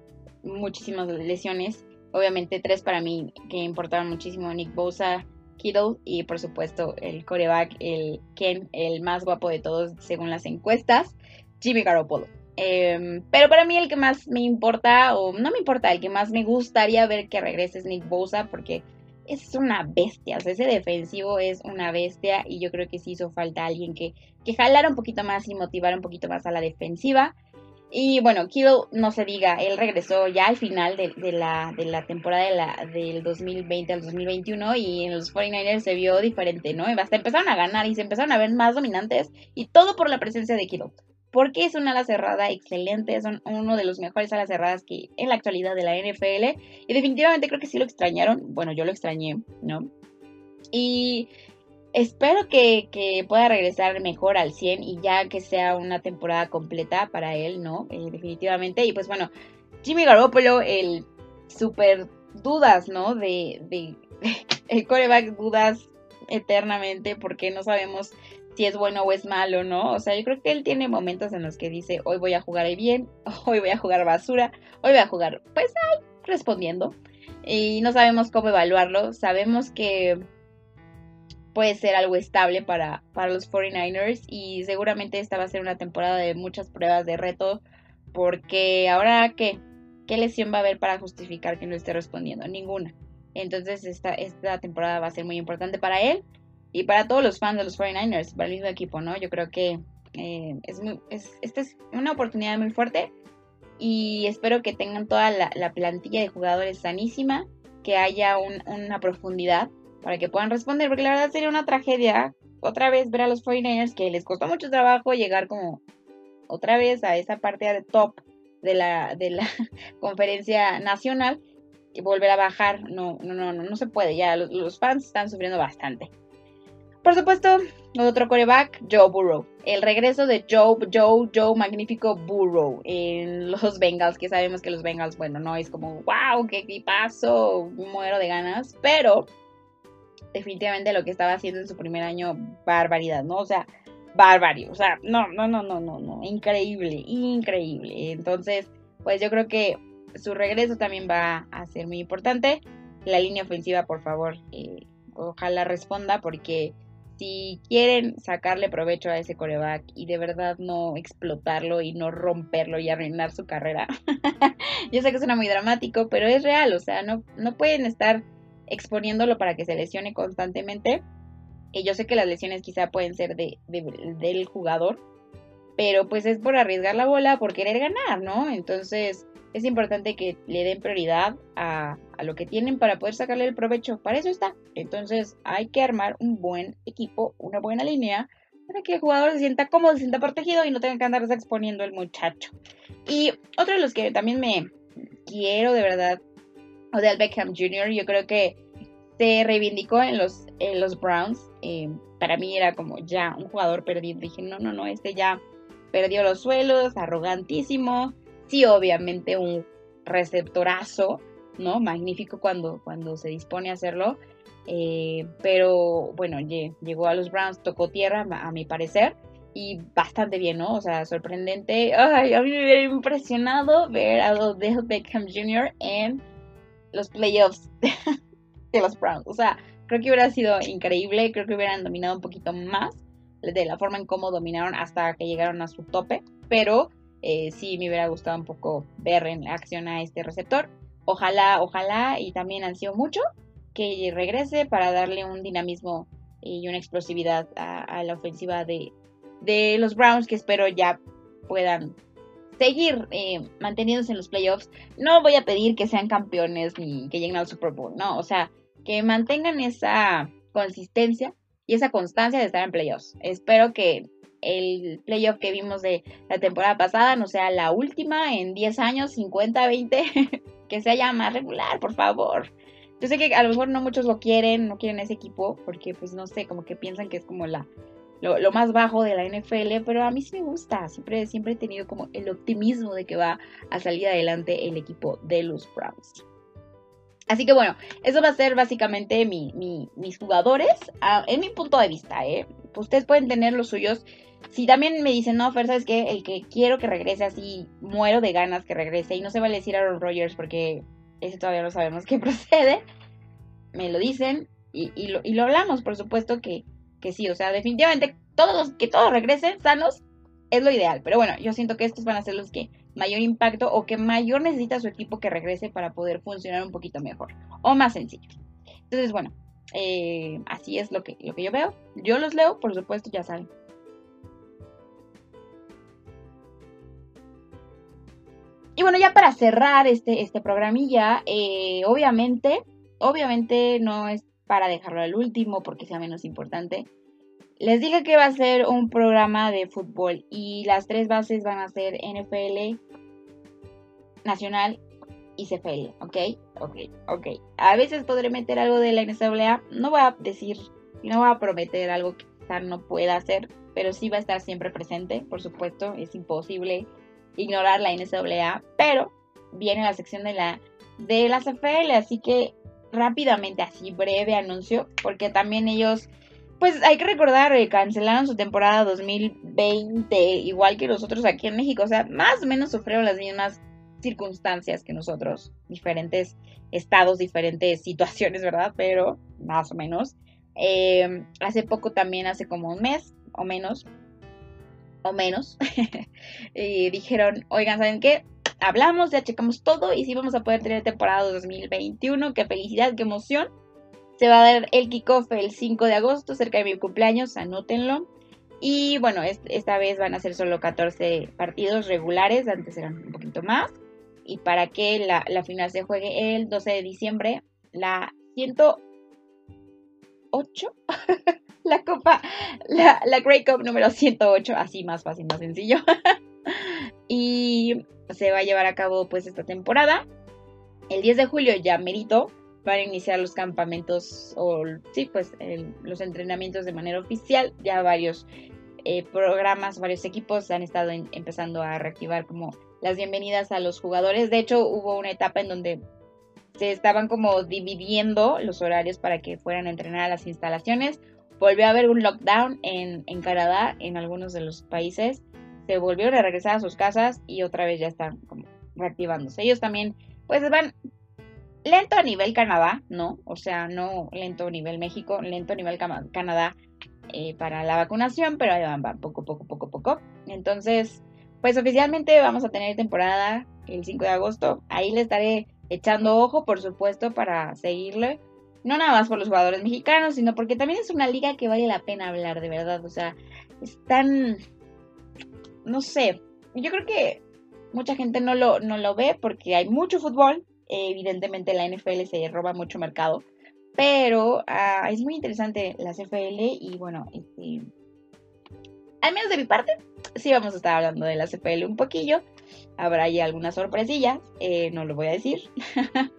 Muchísimas lesiones. Obviamente, tres para mí que importaban muchísimo: Nick Bosa, Kittle y, por supuesto, el coreback, el Ken, el más guapo de todos según las encuestas, Jimmy Garoppolo. Em, pero para mí el que más me importa, o no me importa, el que más me gustaría ver que regrese es Nick Bosa, porque es una bestia, ese defensivo es una bestia y yo creo que sí hizo falta alguien que, que jalara un poquito más y motivara un poquito más a la defensiva. Y bueno, Kittle, no se diga, él regresó ya al final de, la, de la temporada de la, del 2020 al 2021 y en los 49ers se vio diferente, ¿no? Hasta empezaron a ganar y se empezaron a ver más dominantes y todo por la presencia de Kittle. Porque es una ala cerrada excelente, son uno de los mejores alas cerradas que en la actualidad de la NFL y definitivamente creo que sí lo extrañaron, bueno, yo lo extrañé, ¿no? Y espero que, pueda regresar mejor al 100 y ya que sea una temporada completa para él, ¿no? Eh, definitivamente. Y pues bueno, Jimmy Garoppolo, el super dudas, ¿no? De, de el coreback dudas eternamente porque no sabemos si es bueno o es malo, ¿no? O sea, yo creo que él tiene momentos en los que dice, hoy voy a jugar bien, hoy voy a jugar basura, hoy voy a jugar, pues, respondiendo. Y no sabemos cómo evaluarlo. Sabemos que puede ser algo estable para, para los 49ers y seguramente esta va a ser una temporada de muchas pruebas de reto porque ahora qué, qué lesión va a haber para justificar que no esté respondiendo, ninguna. Entonces esta, esta temporada va a ser muy importante para él y para todos los fans de los 49ers, para el mismo equipo, ¿no? Yo creo que eh, es, esta es una oportunidad muy fuerte y espero que tengan toda la, plantilla de jugadores sanísima, que haya una profundidad para que puedan responder, porque la verdad sería una tragedia otra vez ver a los 49ers que les costó mucho trabajo llegar como otra vez a esa parte de top de la, de la conferencia nacional y volver a bajar. No, no, no, no, no se puede. Ya los, fans están sufriendo bastante. Por supuesto, otro coreback, Joe Burrow. El regreso de Joe, Joe, Joe Magnífico Burrow en los Bengals, que sabemos que los Bengals, bueno, no es como, wow, qué equipazo, muero de ganas, pero definitivamente lo que estaba haciendo en su primer año, barbaridad, ¿no? O sea, barbario, o sea, no, no, no, no, no, no, increíble, increíble. Entonces, pues yo creo que su regreso también va a ser muy importante. La línea ofensiva, por favor, eh, ojalá responda porque si quieren sacarle provecho a ese coreback y de verdad no explotarlo y no romperlo y arruinar su carrera, yo sé que suena muy dramático, pero es real, o sea, no, no pueden estar exponiéndolo para que se lesione constantemente. Y yo sé que las lesiones quizá pueden ser de, del jugador, pero pues es por arriesgar la bola, por querer ganar, ¿no? Entonces es importante que le den prioridad a, lo que tienen para poder sacarle el provecho. Para eso está. Entonces hay que armar un buen equipo, una buena línea, para que el jugador se sienta cómodo, se sienta protegido y no tenga que andarse exponiendo el muchacho. Y otro de los que también me quiero de verdad Odell Beckham Jr., yo creo que se reivindicó en los, en los Browns. Eh, para mí era como ya un jugador perdido. Dije, no, no, no, este ya perdió los suelos, arrogantísimo. Sí, obviamente un receptorazo, ¿no? Magnífico cuando, cuando se dispone a hacerlo. Eh, pero bueno, llegó a los Browns, tocó tierra, a mi parecer. Y bastante bien, ¿no? O sea, sorprendente. Ay, a mí me hubiera impresionado ver a Odell Beckham Jr. en los playoffs de los Browns. O sea, creo que hubiera sido increíble, creo que hubieran dominado un poquito más de la forma en cómo dominaron hasta que llegaron a su tope, pero eh, sí me hubiera gustado un poco ver en acción a este receptor. Ojalá, ojalá, y también ansío mucho que regrese para darle un dinamismo y una explosividad a, la ofensiva de, los Browns que espero ya puedan seguir eh, manteniéndose en los playoffs. No voy a pedir que sean campeones ni que lleguen al Super Bowl, no, o sea, que mantengan esa consistencia y esa constancia de estar en playoffs. Espero que el playoff que vimos de la temporada pasada no sea la última en 10 años, 50, 20, que sea ya más regular, por favor. Yo sé que a lo mejor no muchos lo quieren, no quieren ese equipo, porque pues no sé, como que piensan que es como la lo, más bajo de la NFL, pero a mí sí me gusta, siempre, siempre he tenido como el optimismo de que va a salir adelante el equipo de los Browns. Así que bueno, eso va a ser básicamente mis jugadores, en mi punto de vista, ¿eh? Ustedes pueden tener los suyos. Si también me dicen, no, Fer, ¿sabes qué? El que quiero que regrese así, muero de ganas que regrese. Y no se va a decir Aaron Rodgers porque ese todavía no sabemos qué procede. Me lo dicen y, lo, y lo hablamos, por supuesto que que sí, o sea, definitivamente todos que todos regresen sanos es lo ideal. Pero bueno, yo siento que estos van a ser los que mayor impacto o que mayor necesita su equipo que regrese para poder funcionar un poquito mejor o más sencillo. Entonces, bueno, eh, así es lo que, lo que yo veo. Yo los leo, por supuesto, ya saben. Bueno, ya para cerrar este, este programilla, eh, obviamente, obviamente no es para dejarlo al último porque sea menos importante. Les dije que va a ser un programa de fútbol y las tres bases van a ser NFL, Nacional y CFL, ¿ok? Ok, ok. A veces podré meter algo de la NCAA, no voy a decir, no voy a prometer algo que quizá no pueda hacer, pero sí va a estar siempre presente, por supuesto, es imposible ignorar la NCAA, pero viene la sección de la, de la CFL, así que rápidamente, así breve anuncio, porque también ellos, pues hay que recordar, eh, cancelaron su temporada 2020, igual que nosotros aquí en México, o sea, más o menos sufrieron las mismas circunstancias que nosotros, diferentes estados, diferentes situaciones, ¿verdad? Pero más o menos. Eh, hace poco también, hace como un mes o menos, o menos, y dijeron, oigan, ¿saben qué? Hablamos, ya checamos todo y sí vamos a poder tener temporada 2021. Qué felicidad, qué emoción. Se va a dar el kickoff el 5 de agosto, cerca de mi cumpleaños, anótenlo. Y bueno, esta vez van a ser solo 14 partidos regulares, antes eran un poquito más. Y para que la, la final se juegue el 12 de diciembre, la 108 la copa, la, la Great Cup número 108, así más fácil, más sencillo. y se va a llevar a cabo pues esta temporada. El 10 de julio ya merito van a iniciar los campamentos o sí, pues los entrenamientos de manera oficial. Ya varios eh, programas, varios equipos han estado empezando a reactivar como las bienvenidas a los jugadores. De hecho, hubo una etapa en donde se estaban como dividiendo los horarios para que fueran a entrenar a las instalaciones volvió a haber un lockdown en, Canadá, en algunos de los países. Se volvieron a regresar a sus casas y otra vez ya están como reactivándose. Ellos también, pues van lento a nivel Canadá, ¿no? O sea, no lento a nivel México, lento a nivel Canadá eh, para la vacunación, pero ahí van, van poco, poco, poco, poco. Entonces, pues oficialmente vamos a tener temporada el 5 de agosto. Ahí le estaré echando ojo, por supuesto, para seguirle no nada más por los jugadores mexicanos, sino porque también es una liga que vale la pena hablar, de verdad. O sea, están, no sé, yo creo que mucha gente no lo, no lo ve porque hay mucho fútbol. evidentemente la NFL se roba mucho mercado. Pero ah, es muy interesante la CFL y bueno, este, al menos de mi parte, sí vamos a estar hablando de la CFL un poquillo. Habrá ahí algunas sorpresillas, eh, no lo voy a decir.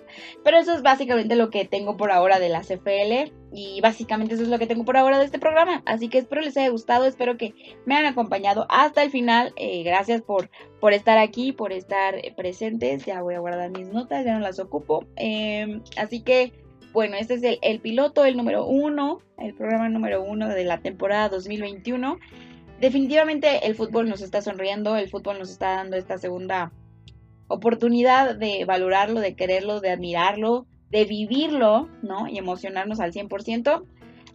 Pero eso es básicamente lo que tengo por ahora de la CFL. Y básicamente eso es lo que tengo por ahora de este programa. Así que espero les haya gustado, espero que me hayan acompañado hasta el final. Eh, gracias por, por estar aquí, por estar presentes. Ya voy a guardar mis notas, ya no las ocupo. Em, así que, bueno, este es el piloto, el número uno, el programa número uno de la temporada 2021 definitivamente el fútbol nos está sonriendo, el fútbol nos está dando esta segunda oportunidad de valorarlo, de quererlo, de admirarlo, de vivirlo, ¿no? Y emocionarnos al 100%.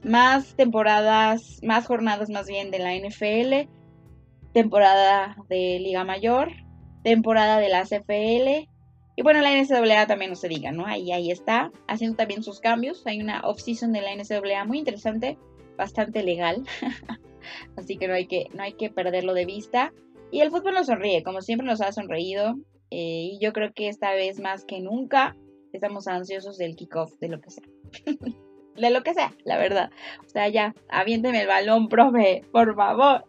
Más temporadas, más jornadas más bien de la NFL, temporada de Liga Mayor, temporada de la CFL. Y bueno, la NCAA también no se diga, ¿no? Ahí, ahí está, haciendo también sus cambios. Hay una off-season de la NCAA muy interesante, bastante legal. Así que no hay que, no hay que perderlo de vista. Y el fútbol nos sonríe, como siempre nos ha sonreído. Eh, y yo creo que esta vez más que nunca estamos ansiosos del kickoff, de lo que sea. de lo que sea, la verdad. O sea, ya, aviénteme el balón, profe, por favor.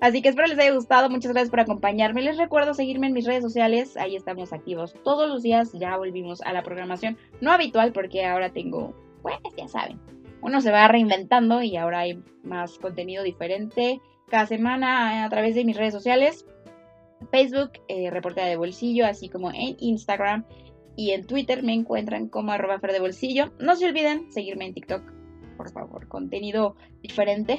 Así que espero les haya gustado. Muchas gracias por acompañarme. Les recuerdo seguirme en mis redes sociales. Ahí estamos activos todos los días. Ya volvimos a la programación no habitual porque ahora tengo, pues ya saben, uno se va reinventando y ahora hay más contenido diferente cada semana a través de mis redes sociales. Facebook, eh, Reportera de Bolsillo, así como en Instagram y en Twitter me encuentran como arroba de bolsillo. No se olviden seguirme en TikTok, por favor, contenido diferente.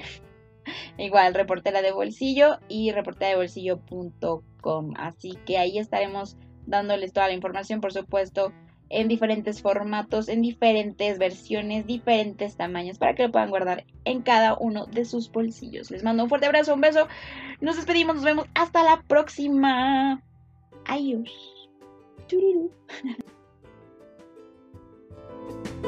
Igual, reportera de bolsillo y reportera de bolsillo.com. Así que ahí estaremos dándoles toda la información, por supuesto, en diferentes formatos, en diferentes versiones, diferentes tamaños, para que lo puedan guardar en cada uno de sus bolsillos. Les mando un fuerte abrazo, un beso. Nos despedimos, nos vemos. Hasta la próxima. Adiós.